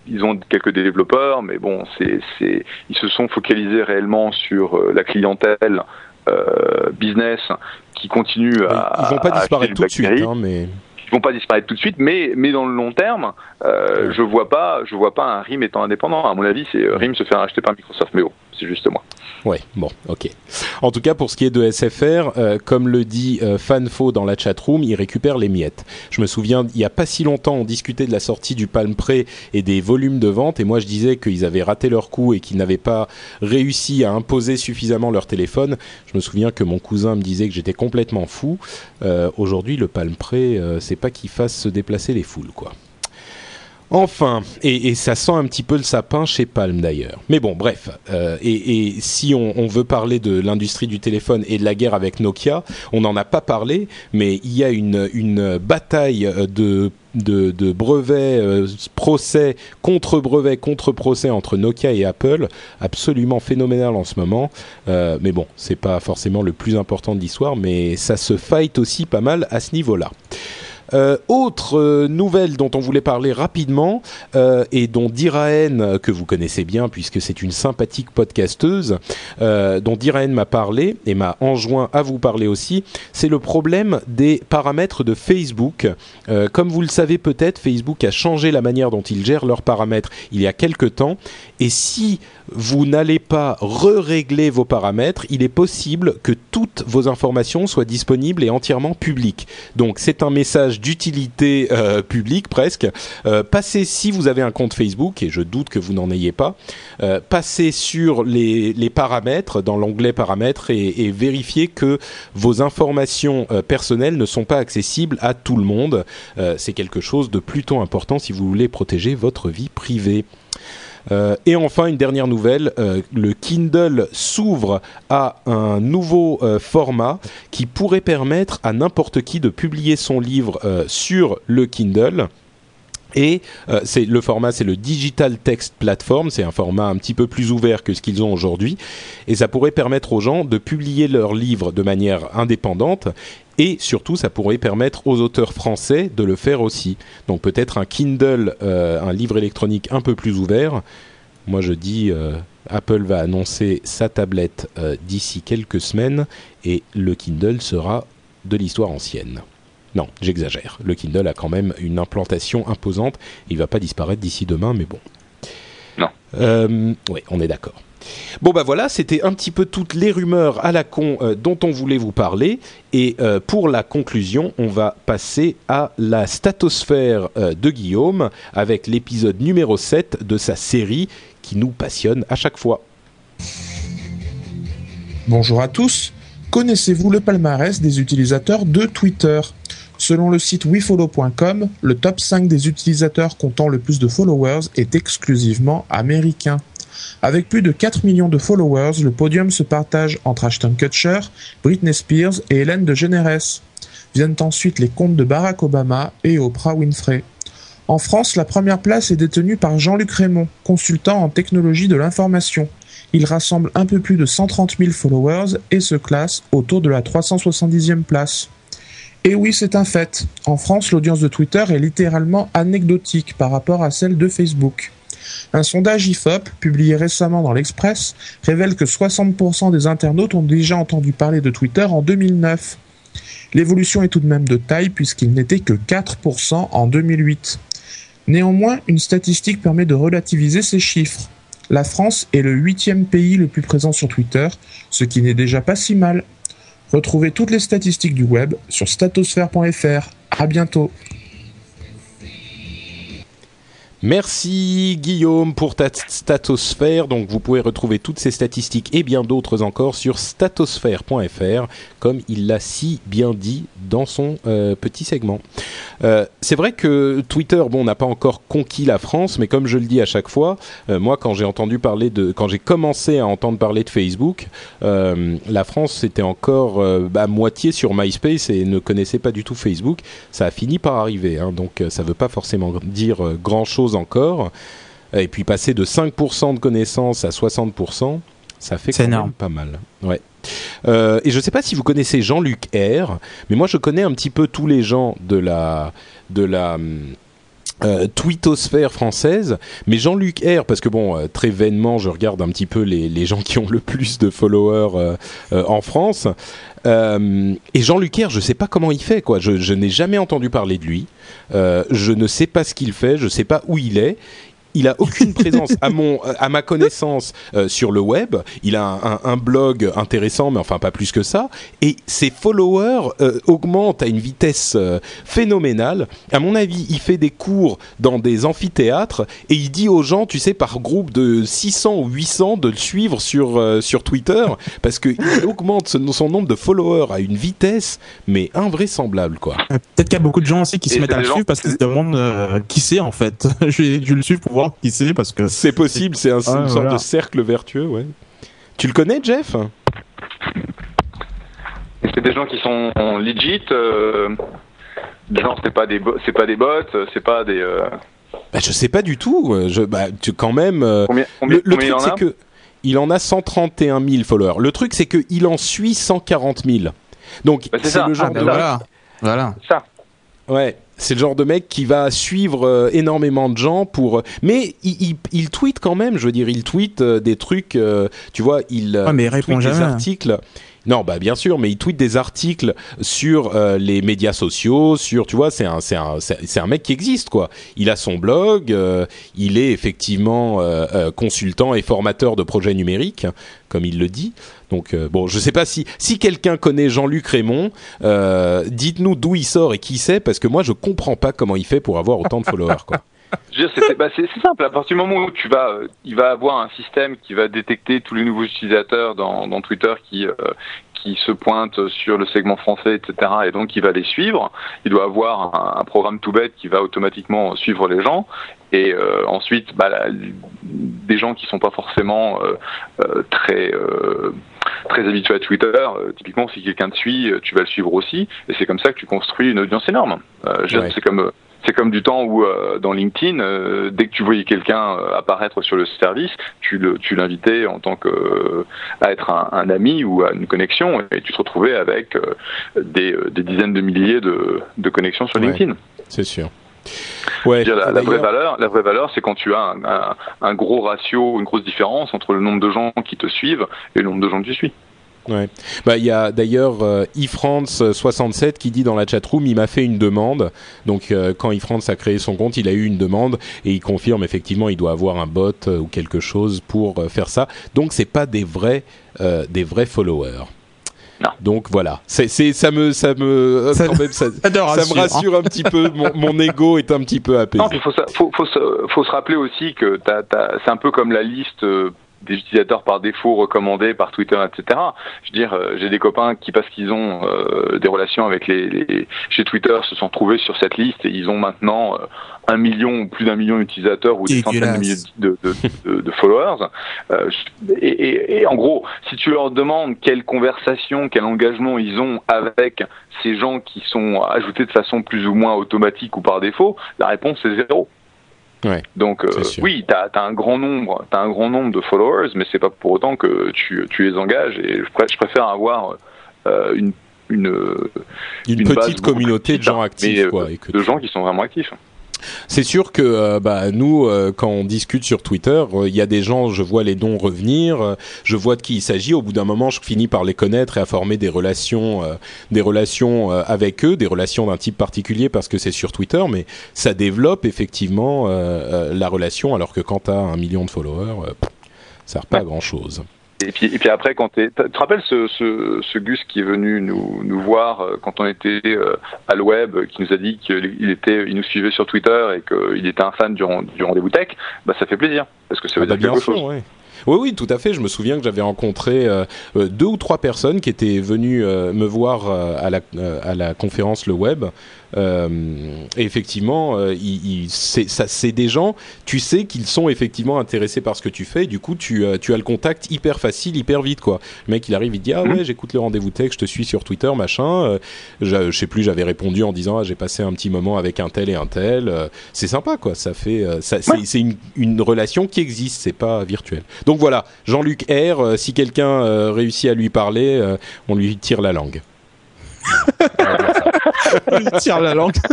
ils ont quelques développeurs, mais bon, c'est ils se sont focalisés réellement sur la clientèle euh, business qui continuent à. Ils vont pas disparaître tout de suite, hein, mais ils vont pas disparaître tout de suite, mais mais dans le long terme, euh, je vois pas, je vois pas un RIM étant indépendant. À mon avis, c'est RIM se faire acheter par Microsoft, mais bon, c'est juste moi. Ouais, bon, ok. En tout cas, pour ce qui est de SFR, euh, comme le dit euh, Fanfo dans la chatroom, il récupère les miettes. Je me souviens, il y a pas si longtemps, on discutait de la sortie du Palm Pre et des volumes de vente, et moi je disais qu'ils avaient raté leur coup et qu'ils n'avaient pas réussi à imposer suffisamment leur téléphone. Je me souviens que mon cousin me disait que j'étais complètement fou. Euh, aujourd'hui, le Palm Pre, c'est pas qu'il fasse se déplacer les foules, quoi. Enfin, et, ça sent un petit peu le sapin chez Palm d'ailleurs. Mais bon, bref. Euh, et, si on, veut parler de l'industrie du téléphone et de la guerre avec Nokia, on n'en a pas parlé, mais il y a une, bataille de, de, brevets, euh, procès, contre brevets, contre procès entre Nokia et Apple, absolument phénoménal en ce moment. Euh, mais bon, c'est pas forcément le plus important de l'histoire, mais ça se fight aussi pas mal à ce niveau-là. Euh, autre euh, nouvelle dont on voulait parler rapidement euh, et dont Diraen, que vous connaissez bien puisque c'est une sympathique podcasteuse, dont Diraen m'a parlé et m'a enjoint à vous parler aussi, c'est le problème des paramètres de Facebook. comme vous le savez peut-être, Facebook a changé la manière dont ils gèrent leurs paramètres il y a quelque temps et si vous n'allez pas re-régler vos paramètres, il est possible que toutes vos informations soient disponibles et entièrement publiques. Donc c'est un message d'utilité euh, publique presque. Euh, passez si vous avez un compte Facebook et je doute que vous n'en ayez pas. Euh, passez sur les, paramètres dans l'onglet paramètres et, et vérifiez que vos informations personnelles ne sont pas accessibles à tout le monde. C'est quelque chose de plutôt important si vous voulez protéger votre vie privée. Euh, et enfin, une dernière nouvelle, euh, le Kindle s'ouvre à un nouveau euh, format qui pourrait permettre à n'importe qui de publier son livre sur le Kindle. Et le format, c'est le Digital Text Platform. C'est un format un petit peu plus ouvert que ce qu'ils ont aujourd'hui, et ça pourrait permettre aux gens de publier leurs livres de manière indépendante. Et surtout, ça pourrait permettre aux auteurs français de le faire aussi. Donc peut-être un Kindle, euh, un livre électronique un peu plus ouvert. Moi, je dis, euh, Apple va annoncer sa tablette euh, d'ici quelques semaines, et le Kindle sera de l'histoire ancienne. Non, j'exagère. Le Kindle a quand même une implantation imposante. Il va pas disparaître d'ici demain, mais bon. Non. Oui, on est d'accord. Bon bah voilà, c'était un petit peu toutes les rumeurs à la con euh, dont on voulait vous parler. Et euh, pour la conclusion, on va passer à la statosphère euh, de Guillaume avec l'épisode numéro 7 de sa série qui nous passionne à chaque fois. Bonjour à tous. Connaissez-vous le palmarès des utilisateurs de Twitter? Selon le site wefollow.com, le top 5 des utilisateurs comptant le plus de followers est exclusivement américain. Avec plus de 4 millions de followers, le podium se partage entre Ashton Kutcher, Britney Spears et Hélène DeGeneres. Viennent ensuite les comptes de Barack Obama et Oprah Winfrey. En France, la première place est détenue par Jean-Luc Raymond, consultant en technologie de l'information. Il rassemble un peu plus de 130 000 followers et se classe autour de la 370e place. Et oui, c'est un fait. En France, l'audience de Twitter est littéralement anecdotique par rapport à celle de Facebook. Un sondage IFOP, publié récemment dans l'Express, révèle que 60% des internautes ont déjà entendu parler de Twitter en 2009. L'évolution est tout de même de taille puisqu'il n'était que 4% en 2008. Néanmoins, une statistique permet de relativiser ces chiffres. La France est le huitième pays le plus présent sur Twitter, ce qui n'est déjà pas si mal. Retrouvez toutes les statistiques du web sur statosphère.fr. À bientôt. Merci Guillaume pour ta statosphère. Donc vous pouvez retrouver toutes ces statistiques et bien d'autres encore sur statosphère.fr, comme il l'a si bien dit dans son euh, petit segment. Euh, c'est vrai que Twitter, bon, n'a pas encore conquis la France, mais comme je le dis à chaque fois, euh, moi quand j'ai entendu parler de, quand j'ai commencé à entendre parler de Facebook, la France c'était encore à moitié sur MySpace et ne connaissait pas du tout Facebook. Ça a fini par arriver, hein, donc ça veut pas forcément dire grand chose encore. Et puis passer de 5% de connaissances à 60%, ça fait quand énorme. même pas mal. Ouais. Euh, et je ne sais pas si vous connaissez Jean-Luc R, mais moi je connais un petit peu tous les gens de la de la hum, euh, française, mais Jean-Luc R, parce que bon, euh, très vainement, je regarde un petit peu les, les gens qui ont le plus de followers euh, euh, en France. Et Jean-Luc R, je sais pas comment il fait, quoi. Je, je n'ai jamais entendu parler de lui. Je ne sais pas ce qu'il fait, je sais pas où il est. Il a aucune présence à mon à ma connaissance euh, sur le web. Il a un, un- un blog intéressant, mais enfin pas plus que ça. Et ses followers euh, augmentent à une vitesse euh, phénoménale. À mon avis, il fait des cours dans des amphithéâtres et il dit aux gens, tu sais, par groupe de 600 ou 800 de le suivre sur euh, sur Twitter parce que il augmente son, son nombre de followers à une vitesse mais invraisemblable quoi. Euh, Peut-être qu'il y a beaucoup de gens aussi qui se Et mettent à le gens- suivre parce qu'ils se demandent euh, qui c'est en fait. je, vais, je vais le suivre pour voir qui c'est parce que C'est possible, c'est un, une sorte voilà. de cercle vertueux, ouais. Tu le connais, Jeff? C'est des gens qui sont legit. Euh, genre, c'est pas des, c'est pas des bots, c'est pas des. euh, bah, Je sais pas du tout. euh, Je, bah, tu, quand même. euh, combien combien, le le combien il truc, c'est que il en a 131 000 followers. Le truc, c'est qu'il en suit 140 000. Donc, Bah, c'est le genre Ah, de bah, voilà. Voilà. Ça. Ouais, c'est le genre de mec qui va suivre euh, énormément de gens pour. Mais il, il, il tweet quand même. Je veux dire, il tweet euh, des trucs. euh, tu vois, il, euh, Ouais, mais il tweet répond des jamais. articles. Non, bah bien sûr, mais il tweet des articles sur euh, les médias sociaux, sur, tu vois, c'est un, c'est un, un mec qui existe quoi. Il a son blog, euh, il est effectivement euh, euh, consultant et formateur de projets numériques, comme il le dit. Donc bon, je sais pas si si quelqu'un connaît Jean-Luc Raymond, dites-nous d'où il sort et qui c'est, parce que moi je comprends pas comment il fait pour avoir autant de followers quoi. C'est bah, c'est- simple. À partir du moment où tu vas, euh, il va avoir un système qui va détecter tous les nouveaux utilisateurs dans, dans Twitter qui euh, qui se pointent sur le segment français, etc. Et donc il va les suivre. Il doit avoir un, un programme tout bête qui va automatiquement suivre les gens. Et euh, ensuite, bah, la- des gens qui sont pas forcément très très habitués à Twitter, euh, typiquement si quelqu'un te suit, euh, tu vas le suivre aussi. Et c'est comme ça que tu construis une audience énorme. Euh, Ouais. C'est comme c'est comme du temps où euh, dans LinkedIn, euh, dès que tu voyais quelqu'un euh, apparaître sur le service, tu le tu l'invitais en tant que à être un, un ami ou à une connexion et tu te retrouvais avec des, des dizaines de milliers de, de connexions sur Ouais. LinkedIn. C'est sûr. Ouais. La, la vraie valeur, la vraie valeur, c'est quand tu as un, un, un gros ratio, une grosse différence entre le nombre de gens qui te suivent et le nombre de gens que tu suis. Ouais. Bah il y a d'ailleurs euh, ifrance 67 qui dit dans la chatroom il m'a fait une demande. Donc euh, quand ifrance a créé son compte, il a eu une demande et il confirme effectivement il doit avoir un bot euh, ou quelque chose pour euh, faire ça. Donc c'est pas des vrais euh, des vrais followers. Non. Donc voilà, c'est ça me ça me euh, Ça- quand même ça, Ça te ça rassure, me hein. rassure un petit peu. Mon, mon ego est un petit peu apaisé. Non, il faut, sa- faut, faut, se, faut se rappeler aussi que c'est un peu comme la liste euh, des utilisateurs par défaut recommandés par Twitter, etc. Je veux dire, euh, j'ai des copains qui, parce qu'ils ont euh, des relations avec les, les chez Twitter, se sont trouvés sur cette liste et ils ont maintenant euh, un million ou plus d'un million d'utilisateurs ou des centaines de milliers de, de, de- de followers. Euh, et, et- et en gros, si tu leur demandes quelle conversation, quel engagement ils ont avec ces gens qui sont ajoutés de façon plus ou moins automatique ou par défaut, la réponse est zéro. Ouais, Donc euh, oui, t'as as un grand nombre, t'as un grand nombre de followers, mais c'est pas pour autant que tu, tu les engages. Et je, je préfère avoir euh, une une, Une, une base petite communauté de gens mais, actifs euh, quoi. et que de tu- gens qui sont vraiment actifs. C'est sûr que euh, bah, nous, euh, quand on discute sur Twitter, euh, il y a des gens, je vois les noms revenir, je vois de qui il s'agit. Au bout d'un moment, je finis par les connaître et à former des relations, euh, des relations euh, avec eux, des relations d'un type particulier parce que c'est sur Twitter, mais ça développe effectivement la relation. Alors que quand tu as un million de followers, pff, ça sert pas à grand chose. Et puis, et puis après, quand t'es, tu te rappelles ce, ce, ce Gus qui est venu nous, nous voir euh, quand on était euh, à le web, qui nous a dit qu'il était, il nous suivait sur Twitter et qu'il était un fan du, du rendez-vous tech, bah ça fait plaisir parce que ça veut Ah bah, dire bien quelque chose. ouais. Oui, oui, tout à fait. Je me souviens que j'avais rencontré euh, euh, deux ou trois personnes qui étaient venues euh, me voir euh, à, la, euh, à la conférence Le Web. Euh, et effectivement, euh, il- il- c'est ça- c'est des gens, tu sais qu'ils sont effectivement intéressés par ce que tu fais. Et du coup, tu, euh, tu as le contact hyper facile, hyper vite. quoi. Le mec, il arrive, il dit Ah ouais, j'écoute le rendez-vous tech, je te suis sur Twitter, machin. Je, je sais plus, j'avais répondu en disant ah, J'ai passé un petit moment avec un tel et un tel. C'est sympa, quoi. Ça fait, ça, c'est c'est une, une relation qui existe, c'est pas virtuel. Donc voilà, Jean-Luc R, si quelqu'un réussit à lui parler, on lui tire la langue. Il tire la langue.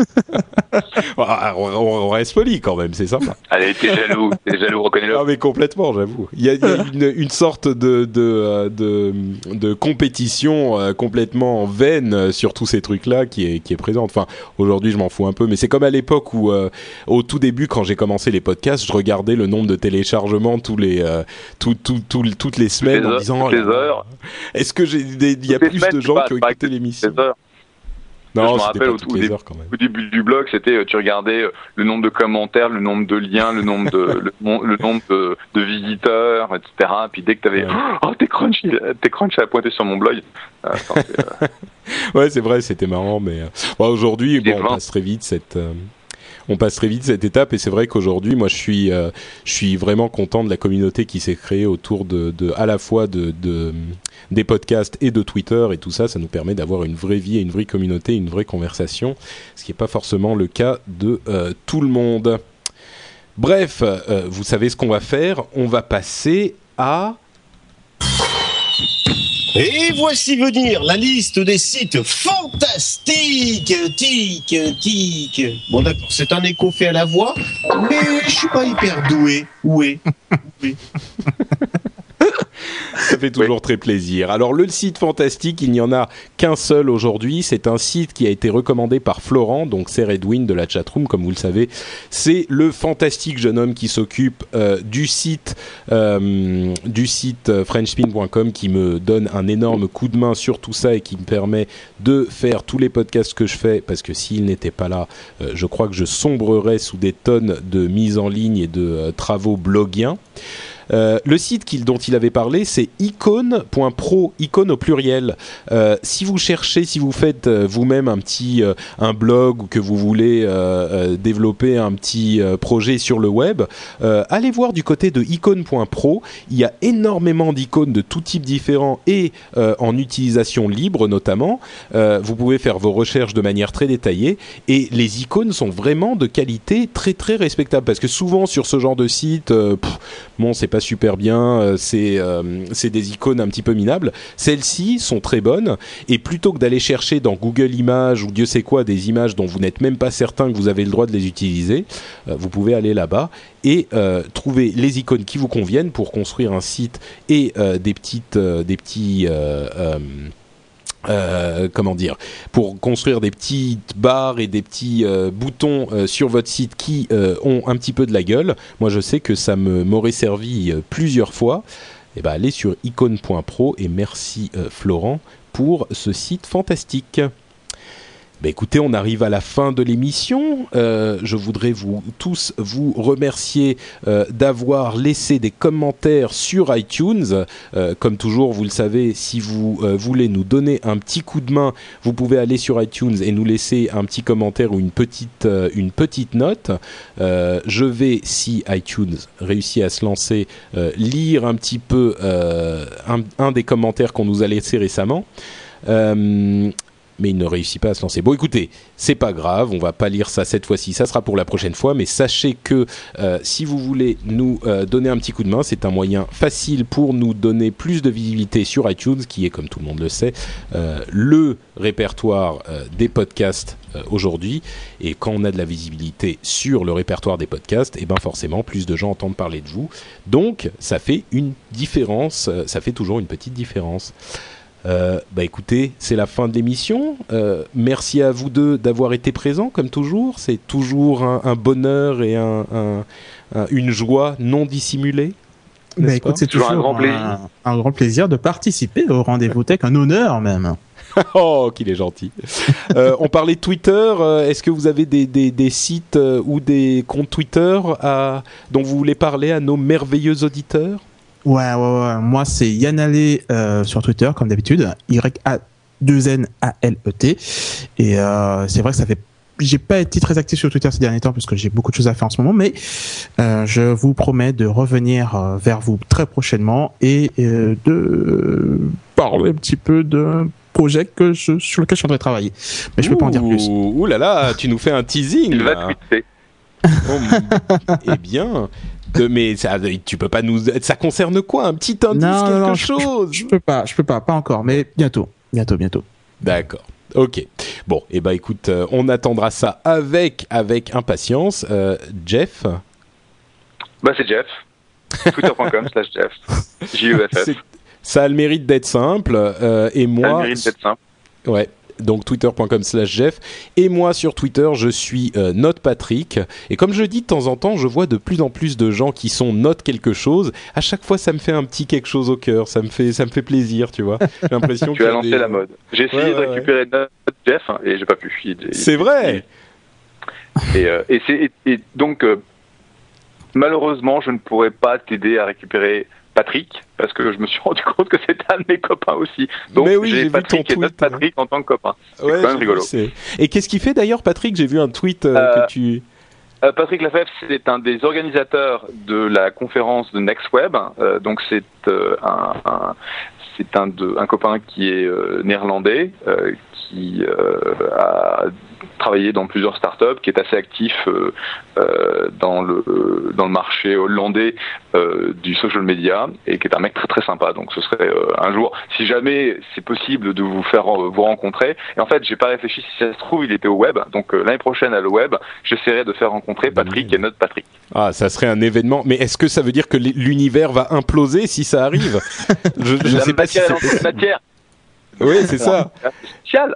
Ah, on, on- on reste poli quand même, c'est sympa. Allez, t'es jaloux, t'es jaloux, reconnais-le. Ah mais complètement, j'avoue. Il y a, il y a une, une sorte de, de, euh, de, de compétition euh, complètement vaine euh, sur tous ces trucs-là qui est, qui est présente. Enfin, aujourd'hui, je m'en fous un peu, mais c'est comme à l'époque où, euh, au tout début, quand j'ai commencé les podcasts, je regardais le nombre de téléchargements tous les, euh, tout, tout, tout- toutes les semaines les en heures- disant toutes les là là, heures. Est-ce que j'ai il y a plus semaines, de gens pas- qui ont écouté l'émission? Je me rappelle au, début, heures quand même. au début du blog, c'était euh, tu regardais euh, le nombre de commentaires, le nombre de liens, le nombre de le, nombre de, de visiteurs, etc. Puis dès que t'avais Ouais. oh TechCrunch, il- TechCrunch a pointé sur mon blog. Euh, Ouais, c'est vrai, c'était marrant, mais bon, aujourd'hui, bon, on passe très vite cette, on passe très vite cette étape, et c'est vrai qu'aujourd'hui, moi, je suis, euh, je suis vraiment content de la communauté qui s'est créée autour de, à la fois de, de des podcasts et de Twitter et tout ça. Ça nous permet d'avoir une vraie vie une vraie communauté, une vraie conversation, ce qui n'est pas forcément le cas de euh, tout le monde. Bref, euh, vous savez ce qu'on va faire. On va passer à Et voici venir la liste des sites fantastiques. Tic, tic. Bon d'accord, c'est un écho fait à la voix, mais je suis pas hyper doué. Où est? Ça fait toujours très plaisir. Alors le site fantastique, il n'y en a qu'un seul aujourd'hui. C'est un site qui a été recommandé par Florent, donc c'est Redwin de la chatroom, comme vous le savez. C'est le fantastique jeune homme qui s'occupe euh, du site euh, du site euh, frenchspin.com qui me donne un énorme coup de main sur tout ça et qui me permet de faire tous les podcasts que je fais parce que s'il n'était pas là, euh, je crois que je sombrerais sous des tonnes de mise en ligne et de travaux blogiens. Euh, le site dont il avait parlé, c'est icône.pro, icône au pluriel. Euh, si vous cherchez, si vous faites euh, vous-même un petit blog ou que vous voulez développer un petit projet sur le web, allez voir du côté de icône.pro. Il y a énormément d'icônes de tout type différents et en utilisation libre notamment. Vous pouvez faire vos recherches de manière très détaillée et les icônes sont vraiment de qualité très très respectable parce que souvent sur ce genre de site, bon c'est pas super bien, euh, c'est euh, c'est des icônes un petit peu minables. Celles-ci sont très bonnes et plutôt que d'aller chercher dans Google Images ou Dieu sait quoi des images dont vous n'êtes même pas certain que vous avez le droit de les utiliser, euh, vous pouvez aller là-bas et trouver les icônes qui vous conviennent pour construire un site et des petites des petits euh, comment dire, pour construire des petites barres et des petits euh, boutons euh, sur votre site qui ont un petit peu de la gueule. Moi, je sais que ça m'aurait servi plusieurs fois. Et ben, allez sur icône.pro et merci Florent pour ce site fantastique. Ben écoutez, on arrive à la fin de l'émission. Euh, je voudrais vous tous vous remercier euh, d'avoir laissé des commentaires sur iTunes. Euh, comme toujours, vous le savez, si vous voulez nous donner un petit coup de main, vous pouvez aller sur iTunes et nous laisser un petit commentaire ou une petite une petite note. Je vais, si iTunes réussit à se lancer, lire un petit peu un, des commentaires qu'on nous a laissés récemment. Mais il ne réussit pas à se lancer. Bon, écoutez, c'est pas grave, on va pas lire ça cette fois-ci, ça sera pour la prochaine fois, mais sachez que euh, si vous voulez nous euh, donner un petit coup de main, c'est un moyen facile pour nous donner plus de visibilité sur iTunes, qui est, comme tout le monde le sait, euh, le répertoire des podcasts aujourd'hui. Et quand on a de la visibilité sur le répertoire des podcasts, et ben forcément, plus de gens entendent parler de vous. Donc, ça fait une différence, ça fait toujours une petite différence. Euh, bah écoutez, c'est la fin de l'émission. Euh, merci à vous deux d'avoir été présents, comme toujours. C'est toujours un, un bonheur et un, un- un- une joie non dissimulée. Bah n'est-ce écoute, c'est Toujours toujours un grand plaisir. un, un grand plaisir de participer au rendez-vous tech, un honneur même. oh, qu'il est gentil. Euh, on parlait de Twitter. Est-ce que vous avez des, des- des sites ou des comptes Twitter à- dont vous voulez parler à nos merveilleux auditeurs? Ouais, ouais, ouais. Moi, c'est Yann euh, sur Twitter, comme d'habitude. Y-A-2-N-A-L-E-T. Et euh, c'est vrai que ça fait. J'ai pas été très actif sur Twitter ces derniers temps parce que j'ai beaucoup de choses à faire en ce moment, mais euh, je vous promets de revenir euh, vers vous très prochainement et euh, de parler un petit peu d'un projet que je, sur lequel je suis en train de travailler. Mais je peux pas en dire plus. Ouh ouh là là, tu nous fais un teasing. Il va tweeter. Oh, eh bien, de- mais ça, tu peux pas nous. Ça concerne quoi Un petit indice, Non, non, quelque non, je- chose Je peux pas, je peux pas, pas encore, mais bientôt, bientôt, bientôt. D'accord. Ok. Bon, et eh ben écoute, euh, on attendra ça avec avec impatience. Euh, Jeff, Bah, c'est Jeff. Twitter.com slash Jeff. J-E-F-F. c'est- ça a le mérite d'être simple. euh, et Ça a le moi, mérite d'être simple. Ouais. Donc twitter.com slash Jeff. Et moi sur Twitter, je suis euh, Note Patrick. Et comme je dis de temps en temps, je vois de plus en plus de gens qui sont Note quelque chose. À chaque fois, ça me fait un petit quelque chose au cœur. Ça me fait, ça me fait plaisir, tu vois. J'ai l'impression Tu as lancé des- la mode. J'ai essayé Ouais, de récupérer notre Jeff hein, et j'ai pas pu. C'est vrai. Et, euh, et donc, euh, malheureusement, je ne pourrais pas t'aider à récupérer Patrick parce que je me suis rendu compte que c'est un de mes copains aussi. Donc, Mais oui, j'ai Patrick ton et notre Patrick en tant que copain. C'est Ouais, quand même vu, rigolo. Et qu'est-ce qu'il fait d'ailleurs, Patrick? J'ai vu un tweet euh, Euh, que tu. Euh, Patrick Lafèvre, c'est un des organisateurs de la conférence de NextWeb. Euh, donc c'est euh, un, un- c'est un, un copain qui est euh, néerlandais, euh, qui euh, a travaillé dans plusieurs startups, qui est assez actif dans le dans le marché hollandais du social media et qui est un mec très très sympa. Donc ce serait un jour, si jamais c'est possible de vous faire vous rencontrer. Et en fait, j'ai pas réfléchi si ça se trouve, il était au web. Donc l'année prochaine à le web, j'essaierai de faire rencontrer Patrick et notre Patrick. Ah, ça serait un événement. Mais est-ce que ça veut dire que l'univers va imploser si ça arrive? Je ne sais pas si c'est matière. Oui, c'est ça. Spécial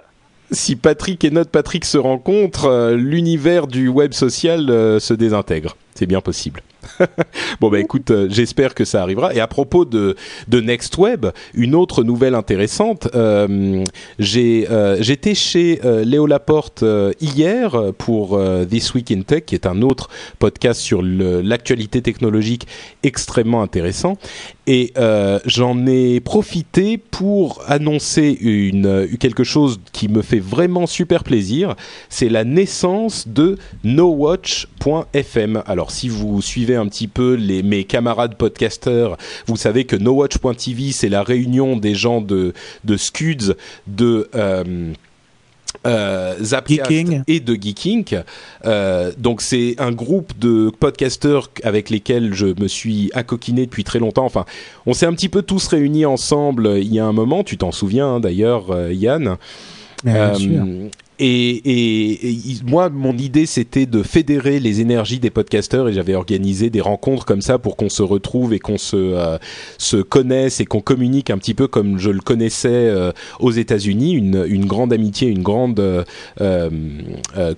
si Patrick et notre Patrick se rencontrent, euh, l'univers du web social euh, se désintègre. C'est bien possible. bon bah écoute, euh, j'espère que ça arrivera. Et à propos de de Next Web, une autre nouvelle intéressante. Euh, j'ai euh, j'étais chez Léo Laporte hier pour This Week in Tech, qui est un autre podcast sur l'actualité technologique extrêmement intéressant. Et j'en ai profité pour annoncer quelque chose qui me fait vraiment super plaisir. C'est la naissance de NoWatch.fm. Alors si vous suivez un petit peu les, mes camarades podcasteurs, vous savez que NoWatch.tv, c'est la réunion des gens de, de Scuds, de... Euh, euh et de Geeking. Euh, donc c'est un groupe de podcasteurs avec lesquels je me suis accoquiné depuis très longtemps. Enfin, on s'est un petit peu tous réunis ensemble il y a un moment. Tu t'en souviens hein, d'ailleurs, euh, Yann. Bien sûr. Et, et, moi, mon idée, c'était de fédérer les énergies des podcasteurs et j'avais organisé des rencontres comme ça pour qu'on se retrouve et qu'on se, euh, se connaisse et qu'on communique un petit peu comme je le connaissais euh, aux États-Unis, une, une, grande amitié, une grande euh, euh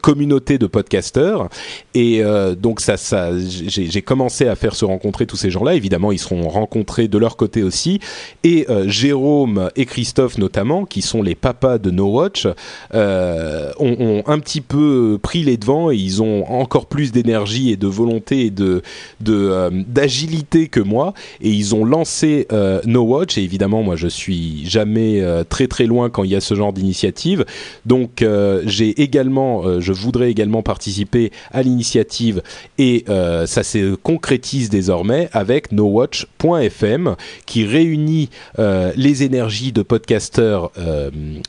communauté de podcasteurs. Et donc, ça, ça, j'ai commencé à faire se rencontrer tous ces gens-là. Évidemment, ils seront rencontrés de leur côté aussi. Et Jérôme et Christophe, notamment, qui sont les papas de No Watch. Euh, euh, ont, un petit peu pris les devants et ils ont encore plus d'énergie et de volonté et de euh, d'agilité que moi. Et ils ont lancé euh, No Watch. Et évidemment moi je suis jamais très très loin quand il y a ce genre d'initiative. Donc j'ai également je voudrais également participer à l'initiative et ça se concrétise désormais avec NoWatch.fm qui réunit les énergies de podcasteurs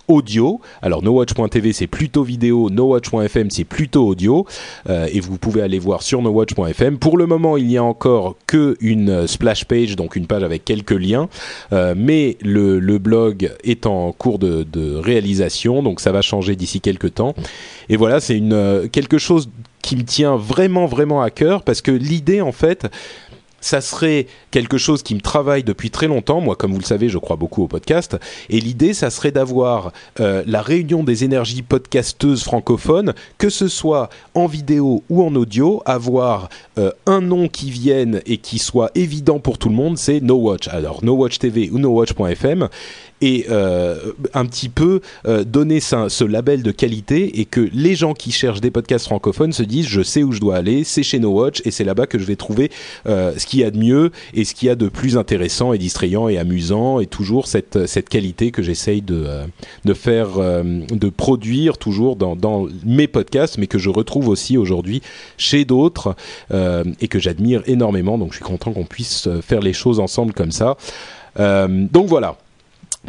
audio. Alors NoWatch.tv c'est plutôt vidéo, NoWatch.fm c'est plutôt audio, euh, et vous pouvez aller voir sur NoWatch.fm. Pour le moment, il n'y a encore que une splash page, donc une page avec quelques liens, euh, mais le, blog est en cours de, de, réalisation, donc ça va changer d'ici quelques temps. Et voilà, c'est une euh, quelque chose qui me tient vraiment vraiment à cœur parce que l'idée en fait ça serait quelque chose qui me travaille depuis très longtemps. Moi, comme vous le savez, je crois beaucoup au podcast. Et l'idée, ça serait d'avoir euh, la réunion des énergies podcasteuses francophones, que ce soit en vidéo ou en audio, avoir euh, un nom qui vienne et qui soit évident pour tout le monde, c'est No Watch. Alors, No Watch TV ou NoWatch.fm et euh, un petit peu euh, donner ce label de qualité et que les gens qui cherchent des podcasts francophones se disent je sais où je dois aller, c'est chez No Watch et c'est là-bas que je vais trouver euh, ce qu'il y a de mieux et ce qu'il y a de plus intéressant et distrayant et amusant et toujours cette, cette qualité que j'essaye de, de faire, de produire toujours dans, dans mes podcasts mais que je retrouve aussi aujourd'hui chez d'autres et que j'admire énormément donc je suis content qu'on puisse faire les choses ensemble comme ça. donc voilà,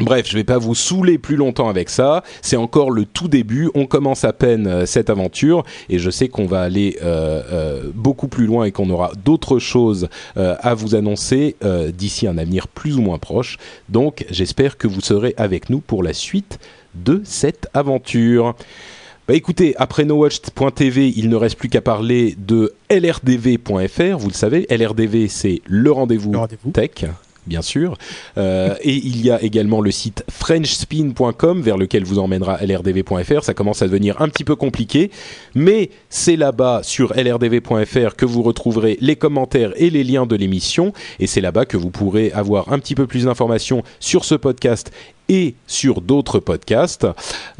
Bref, je vais pas vous saouler plus longtemps avec ça. C'est encore le tout début. On commence à peine euh, cette aventure et je sais qu'on va aller euh, euh, beaucoup plus loin et qu'on aura d'autres choses à vous annoncer d'ici un avenir plus ou moins proche. Donc, j'espère que vous serez avec nous pour la suite de cette aventure. Bah écoutez, après NoWatch.tv, il ne reste plus qu'à parler de LRDV.fr. Vous le savez, LRDV, c'est le rendez-vous rendez tech bien sûr. Euh, et il y a également le site frenchspin.com vers lequel vous emmènera lrdv.fr. Ça commence à devenir un petit peu compliqué, mais c'est là-bas sur lrdv.fr que vous retrouverez les commentaires et les liens de l'émission. Et c'est là-bas que vous pourrez avoir un petit peu plus d'informations sur ce podcast et sur d'autres podcasts.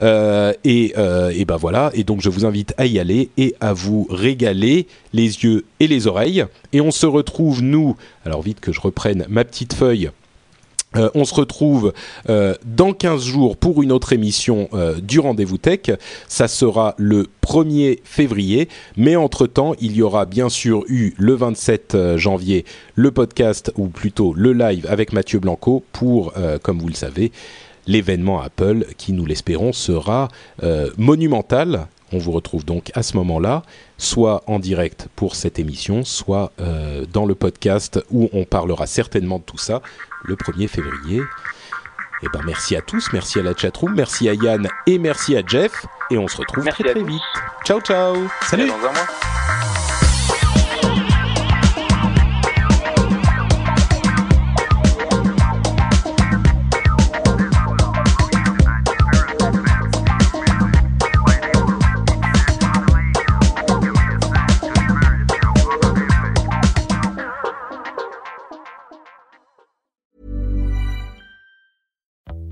Euh, et, euh, et ben voilà. Et donc je vous invite à y aller et à vous régaler les yeux et les oreilles. Et on se retrouve nous. Alors vite que je reprenne ma petite feuille. Euh, on se retrouve euh, dans 15 jours pour une autre émission euh, du Rendez-vous Tech. Ça sera le 1er février, mais entre-temps, il y aura bien sûr eu le 27 janvier le podcast, ou plutôt le live avec Mathieu Blanco pour, comme vous le savez, l'événement Apple qui, nous l'espérons, sera monumental On vous retrouve donc à ce moment-là, soit en direct pour cette émission, soit euh, dans le podcast où on parlera certainement de tout ça le 1er février. Eh ben merci à tous, merci à la chatroom, merci à Yann et merci à Jeff. Et on se retrouve Merci très très vite. Ciao ciao Salut. Dans un mois.